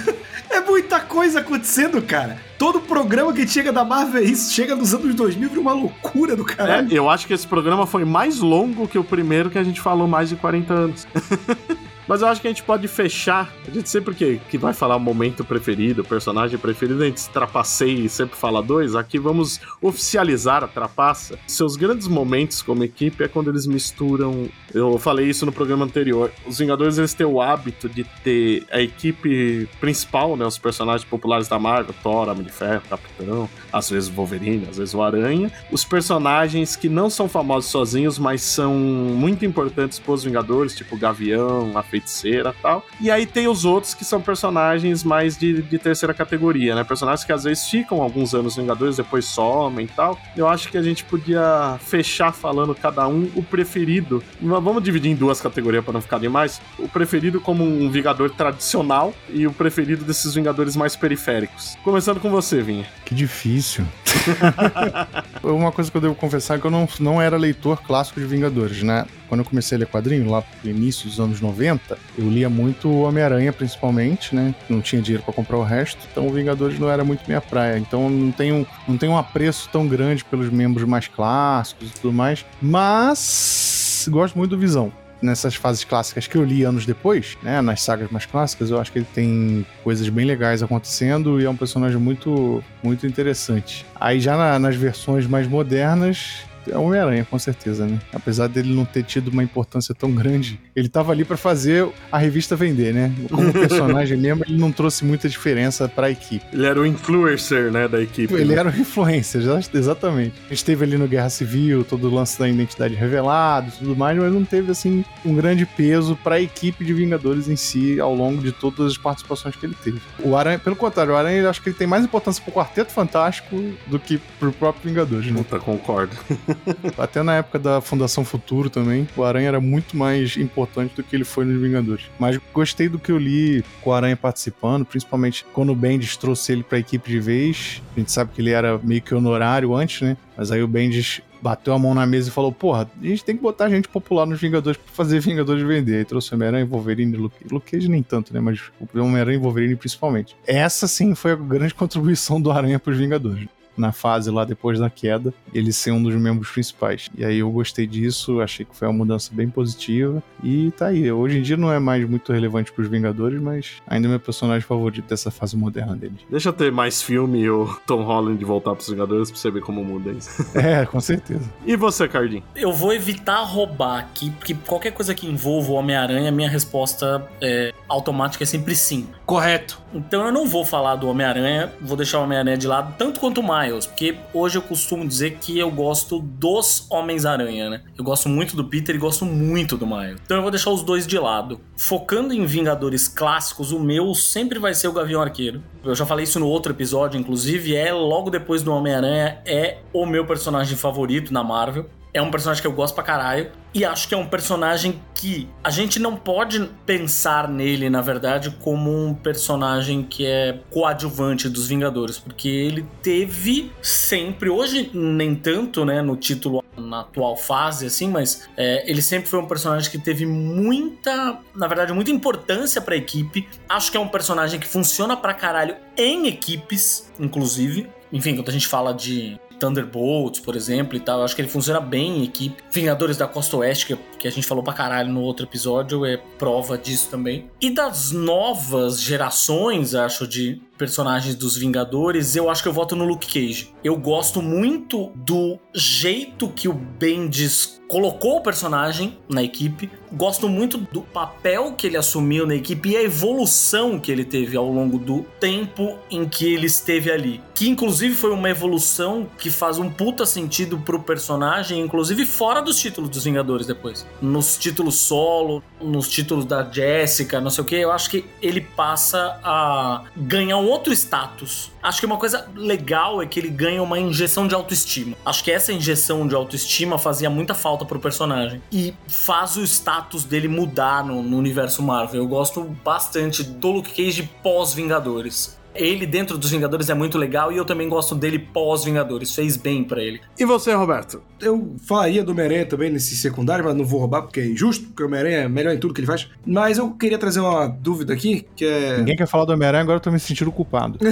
S4: é muita coisa acontecendo, cara. Todo programa que chega da Marvel é isso. Chega nos anos 2000, vira uma loucura do
S1: É,
S4: caralho.
S1: eu acho que esse programa foi mais longo que o primeiro que a gente falou mais de 40 anos. Mas eu acho que a gente pode fechar. A gente sempre que, que vai falar o momento preferido, personagem preferido, a gente trapaceia e sempre fala dois. Aqui vamos oficializar a trapaça. Seus grandes momentos como equipe é quando eles misturam. Eu falei isso no programa anterior. Os Vingadores eles têm o hábito de ter a equipe principal, né? Os personagens populares da Marvel, Thor, Homem de Ferro, Capitão, às vezes o Wolverine, às vezes o Aranha. Os personagens que não são famosos sozinhos, mas são muito importantes pros Vingadores, tipo o Gavião, a Feiticeira e tal. E aí tem os outros que são personagens mais de, de terceira categoria, né? Personagens que às vezes ficam alguns anos Vingadores, depois somem e tal. Eu acho que a gente podia fechar falando cada um o preferido. Mas Vamos dividir em duas categorias para não ficar demais. O preferido como um Vingador tradicional e o preferido desses Vingadores mais periféricos. Começando com você, Vinha.
S2: Que difícil. Uma coisa que eu devo confessar é que eu não, não era leitor clássico de Vingadores, né? Quando eu comecei a ler quadrinho, lá no início dos anos 90, eu lia muito Homem-Aranha, principalmente, né? Não tinha dinheiro pra comprar o resto, então Vingadores não era muito minha praia. Então não tenho, não tenho um apreço tão grande pelos membros mais clássicos e tudo mais, mas gosto muito do Visão nessas fases clássicas que eu li anos depois, né, nas sagas mais clássicas, eu acho que ele tem coisas bem legais acontecendo e é um personagem muito, muito interessante. Aí já na- nas versões mais modernas, é o Homem-Aranha, com certeza, né? Apesar dele não ter tido uma importância tão grande, ele tava ali pra fazer a revista vender, né? Como personagem mesmo, ele não trouxe muita diferença pra equipe.
S1: Ele era o influencer, né, da equipe.
S2: Ele
S1: né?
S2: era o influencer, exa- exatamente. A gente teve ali no Guerra Civil todo o lance da identidade revelada e tudo mais, mas não teve, assim, um grande peso pra equipe de Vingadores em si ao longo de todas as participações que ele teve. O Aranha, pelo contrário, o Aranha eu acho que ele tem mais importância pro Quarteto Fantástico do que pro próprio Vingadores, né?
S1: Puta, concordo.
S2: Até na época da Fundação Futuro também, o Aranha era muito mais importante do que ele foi nos Vingadores. Mas gostei do que eu li com o Aranha participando, principalmente quando o Bendis trouxe ele pra equipe de vez. A gente sabe que ele era meio que honorário antes, né? Mas aí o Bendis bateu a mão na mesa e falou: Porra, a gente tem que botar gente popular nos Vingadores pra fazer Vingadores vender. Aí trouxe Homem-Aranha, Wolverine, Luke, Luke Cage nem tanto, né? Mas o Homem-Aranha e Wolverine principalmente. Essa sim foi a grande contribuição do Aranha pros Vingadores na fase lá depois da queda, ele ser um dos membros principais. E aí eu gostei disso, achei que foi uma mudança bem positiva. E tá aí. Hoje em dia não é mais muito relevante pros Vingadores, mas ainda é meu personagem favorito dessa fase moderna deles.
S1: Deixa eu ter mais filme e o Tom Holland voltar pros Vingadores pra você ver como muda isso.
S2: É, com certeza.
S1: E você, Cardim?
S3: Eu vou evitar roubar aqui, porque qualquer coisa que envolva o Homem-Aranha, minha resposta é, automática é sempre sim.
S4: Correto.
S3: Então eu não vou falar do Homem-Aranha, vou deixar o Homem-Aranha de lado, tanto quanto o Miles, porque hoje eu costumo dizer que eu gosto dos Homens-Aranha, né? Eu gosto muito do Peter e gosto muito do Miles. Então eu vou deixar os dois de lado. Focando em Vingadores clássicos, o meu sempre vai ser o Gavião Arqueiro. Eu já falei isso no outro episódio, inclusive, é logo depois do Homem-Aranha, é o meu personagem favorito na Marvel. É um personagem que eu gosto pra caralho. E acho que é um personagem que a gente não pode pensar nele, na verdade, como um personagem que é coadjuvante dos Vingadores. Porque ele teve sempre, hoje nem tanto, né, no título na atual fase, assim, mas é, ele sempre foi um personagem que teve muita, na verdade, muita importância pra equipe. Acho que é um personagem que funciona pra caralho em equipes, inclusive. Enfim, quando a gente fala de Thunderbolts, por exemplo, e tal. Eu acho que ele funciona bem em equipe. Vingadores da Costa Oeste, que, a gente falou pra caralho no outro episódio, é prova disso também. E das novas gerações, acho, de personagens dos Vingadores, eu acho que eu voto no Luke Cage. Eu gosto muito do jeito que o Bendis colocou o personagem na equipe. gosto muito do papel que ele assumiu na equipe e a evolução que ele teve ao longo do tempo em que ele esteve ali. Que inclusive foi uma evolução que faz um puta sentido pro personagem, inclusive fora dos títulos dos Vingadores depois. Nos títulos solo, nos títulos da Jessica, não sei o que, eu acho que ele passa a ganhar um outro status. Acho que uma coisa legal é que ele ganha uma injeção de autoestima. Acho que essa injeção de autoestima fazia muita falta pro personagem. E faz o status dele mudar no, no universo Marvel. Eu gosto bastante do Luke Cage pós-Vingadores. Ele dentro dos Vingadores é muito legal e eu também gosto dele pós-Vingadores. Fez bem para ele.
S1: E você, Roberto?
S4: Eu falaria do Homem-Aranha também nesse secundário, mas não vou roubar porque é injusto, porque o Homem-Aranha é melhor em tudo que ele faz. Mas eu queria trazer uma dúvida aqui, que é.
S2: Ninguém quer falar do Homem-Aranha, agora eu tô me sentindo culpado.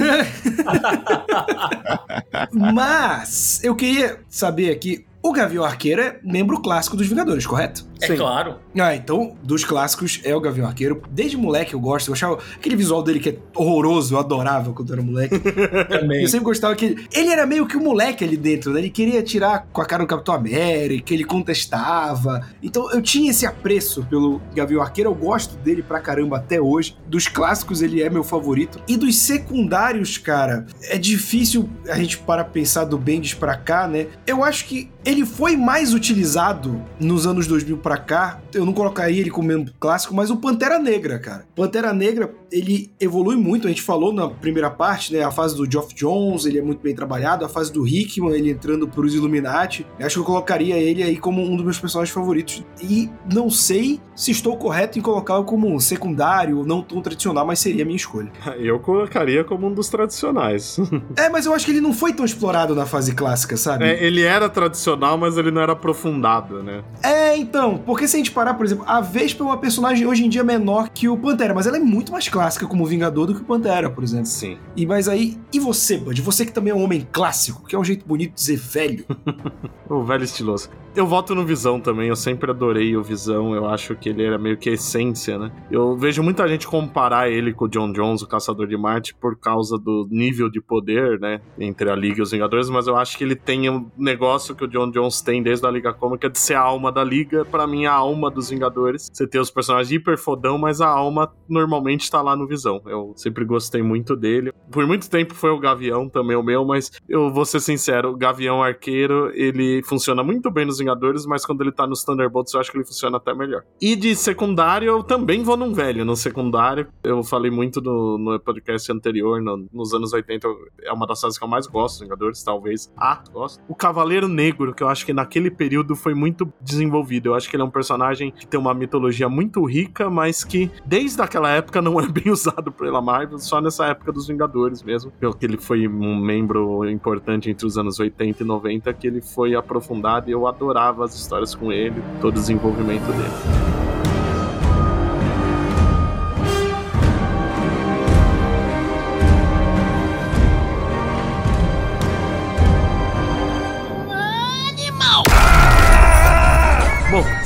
S4: mas eu queria saber aqui o Gavião Arqueiro é membro clássico dos Vingadores, correto?
S3: É Sim. claro.
S4: Ah, então, dos clássicos é o Gavião Arqueiro. Desde moleque eu gosto, eu achava aquele visual dele que é horroroso, eu adorava quando eu era moleque. Também. Eu sempre gostava que ele, ele era meio que um moleque ali dentro, né? Ele queria tirar com a cara do Capitão América, ele contestava. Então eu tinha esse apreço pelo Gavião Arqueiro, eu gosto dele pra caramba até hoje. Dos clássicos ele é meu favorito. E dos secundários, cara, é difícil a gente para pensar do Bendis pra cá, né? Eu acho que ele foi mais utilizado nos anos 2000 pra cá. Eu não colocaria ele como membro clássico, mas o Pantera Negra, cara. Pantera Negra, ele evolui muito. A gente falou na primeira parte, né? A fase do Geoff Jones, ele é muito bem trabalhado. A fase do Hickman, ele entrando pros Illuminati. Eu acho que eu colocaria ele aí como um dos meus personagens favoritos. E não sei se estou correto em colocá-lo como um secundário, não tão tradicional, mas seria a minha escolha.
S1: Eu colocaria como um dos tradicionais.
S4: é, mas eu acho que ele não foi tão explorado na fase clássica, sabe?
S1: É, ele era tradicional, mas ele não era aprofundado, né?
S4: É, então, porque se a gente parar, por exemplo, a Vespa é uma personagem hoje em dia menor que o Pantera, mas ela é muito mais clássica como Vingador do que o Pantera, por exemplo.
S1: Sim.
S4: E mas aí, e você, Bud? Você que também é um homem clássico, que é um jeito bonito de dizer velho.
S1: o velho estiloso. Eu voto no Visão também, eu sempre adorei o Visão, eu acho que ele era meio que a essência, né? Eu vejo muita gente comparar ele com o John Jones, o Caçador de Marte, por causa do nível de poder, né? Entre a Liga e os Vingadores, mas eu acho que ele tem um negócio que o John Jones tem desde a Liga Cômica de ser a alma da Liga. para mim, a alma dos Vingadores. Você tem os personagens hiper fodão, mas a alma normalmente tá lá no Visão. Eu sempre gostei muito dele. Por muito tempo foi o Gavião também o meu, mas eu vou ser sincero, o Gavião Arqueiro, ele funciona muito bem nos Vingadores, mas quando ele tá nos Thunderbolts eu acho que ele funciona até melhor. E de secundário eu também vou num velho. No secundário, eu falei muito no, no podcast anterior, no, nos anos 80, é uma das séries que eu mais gosto, Vingadores, talvez. Ah, gosto. O Cavaleiro Negro, que eu acho que naquele período foi muito desenvolvido. Eu acho que ele é um personagem que tem uma mitologia muito rica, mas que desde aquela época não é bem usado pela Marvel, só nessa época dos Vingadores mesmo. Porque ele foi um membro importante entre os anos 80 e 90, que ele foi aprofundado e eu adoro adorava as histórias com ele, todo o desenvolvimento dele.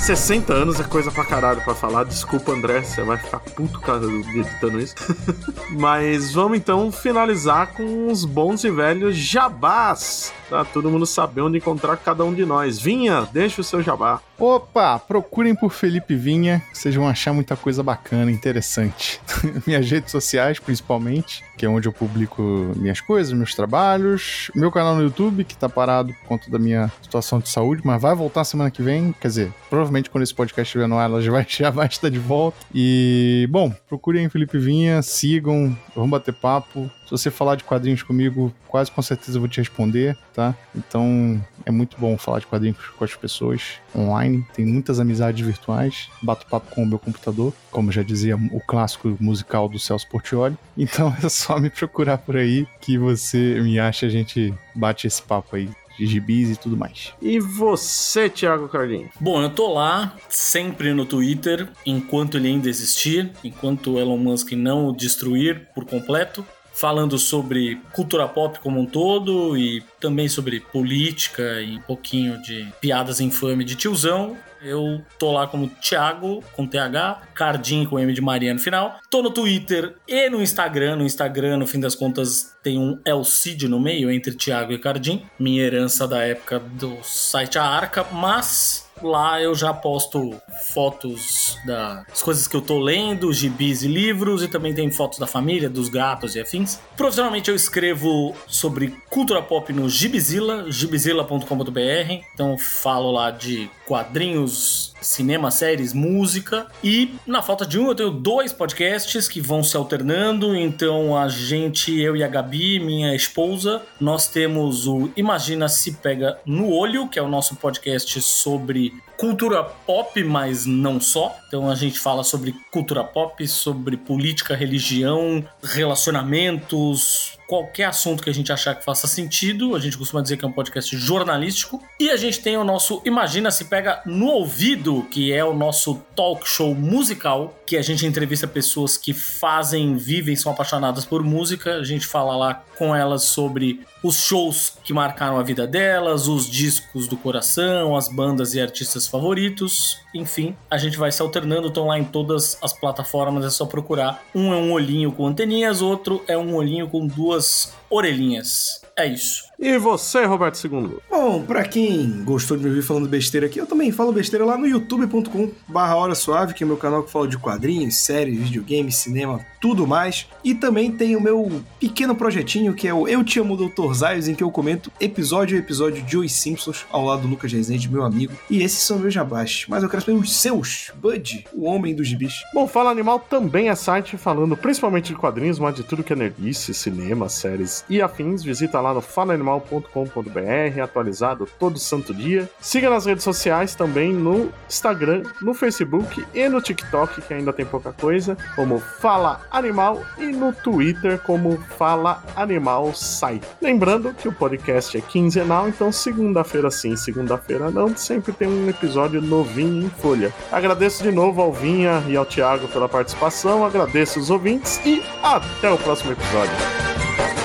S1: 60 anos é coisa pra caralho pra falar. Desculpa, André, você vai ficar puto editando isso. Mas vamos então finalizar com os bons e velhos jabás. Pra todo mundo saber onde encontrar cada um de nós. Vinha, deixa o seu jabá.
S2: Opa, procurem por Felipe Vinha, vocês vão achar muita coisa bacana, interessante. Minhas redes sociais, principalmente, que é onde eu publico minhas coisas, meus trabalhos. Meu canal no YouTube, que tá parado por conta da minha situação de saúde, mas vai voltar semana que vem. Quer dizer, provavelmente quando esse podcast estiver no ar, ela já vai, já vai estar de volta. E, bom, procurem Felipe Vinha, sigam, vamos bater papo. Se você falar de quadrinhos comigo, quase com certeza eu vou te responder, tá? Então é muito bom falar de quadrinhos com as pessoas online. Tem muitas amizades virtuais. Bato papo com o meu computador, como já dizia o clássico musical do Celso Portioli. Então é só me procurar por aí que você me acha, a gente bate esse papo aí de gibis e tudo mais.
S1: E você, Thiago Carlinhos?
S3: Bom, eu tô lá sempre no Twitter, enquanto ele ainda existir, enquanto o Elon Musk não o destruir por completo falando sobre cultura pop como um todo e também sobre política e um pouquinho de piadas infames de tiozão. Eu tô lá como Thiago, com TH, Cardim com M de Maria no final. Tô no Twitter e no Instagram. No Instagram, no fim das contas, tem um Elcid no meio entre Thiago e Cardim. Minha herança da época do site A Arca, mas Lá eu já posto fotos das coisas que eu tô lendo, gibis e livros, e também tem fotos da família, dos gatos e afins. Profissionalmente eu escrevo sobre cultura pop no Gibizilla, gibizilla.com.br. Então falo lá de quadrinhos, cinema, séries, música. E na falta de um, eu tenho dois podcasts que vão se alternando. Então a gente, eu e a Gabi, minha esposa, nós temos o Imagina Se Pega no Olho, que é o nosso podcast sobre the cultura pop, mas não só. Então a gente fala sobre cultura pop, sobre política, religião, relacionamentos, qualquer assunto que a gente achar que faça sentido. A gente costuma dizer que é um podcast jornalístico. E a gente tem o nosso Imagina Se Pega no Ouvido, que é o nosso talk show musical, que a gente entrevista pessoas que fazem, vivem, são apaixonadas por música. A gente fala lá com elas sobre os shows que marcaram a vida delas, os discos do coração, as bandas e artistas favoritos. Enfim, a gente vai se alternando, estão lá em todas as plataformas, é só procurar. Um é um olhinho com anteninhas, outro é um olhinho com duas orelhinhas. É isso.
S1: E você, Roberto II?
S4: Bom, pra quem gostou de me ouvir falando besteira aqui, eu também falo besteira lá no youtube.com barra Hora Suave, que é meu canal que fala de quadrinhos, séries, videogames, cinema, tudo mais. E também tem o meu pequeno projetinho, que é o Eu Te Amo Dr. Zayos, em que eu comento episódio a episódio de Os Simpsons, ao lado do Lucas Rezende, meu amigo. E esses são meus jabás. Mas eu quero saber os seus, Bud, o homem dos gibis.
S1: Bom, Fala Animal também é site falando principalmente de quadrinhos, mas de tudo que é nerdice, cinema, séries e afins. Visita lá no falaanimal.com.br, atualizado todo santo dia. Siga nas redes sociais também no Instagram, no Facebook e no TikTok, que ainda tem pouca coisa, como Fala Animal, e no Twitter, como Fala Animal Sai. Lembrando que o podcast é quinzenal, então segunda-feira sim, segunda-feira não, sempre tem um episódio novinho em folha. Agradeço de novo ao Vinha e ao Thiago pela participação, agradeço os ouvintes e até o próximo episódio.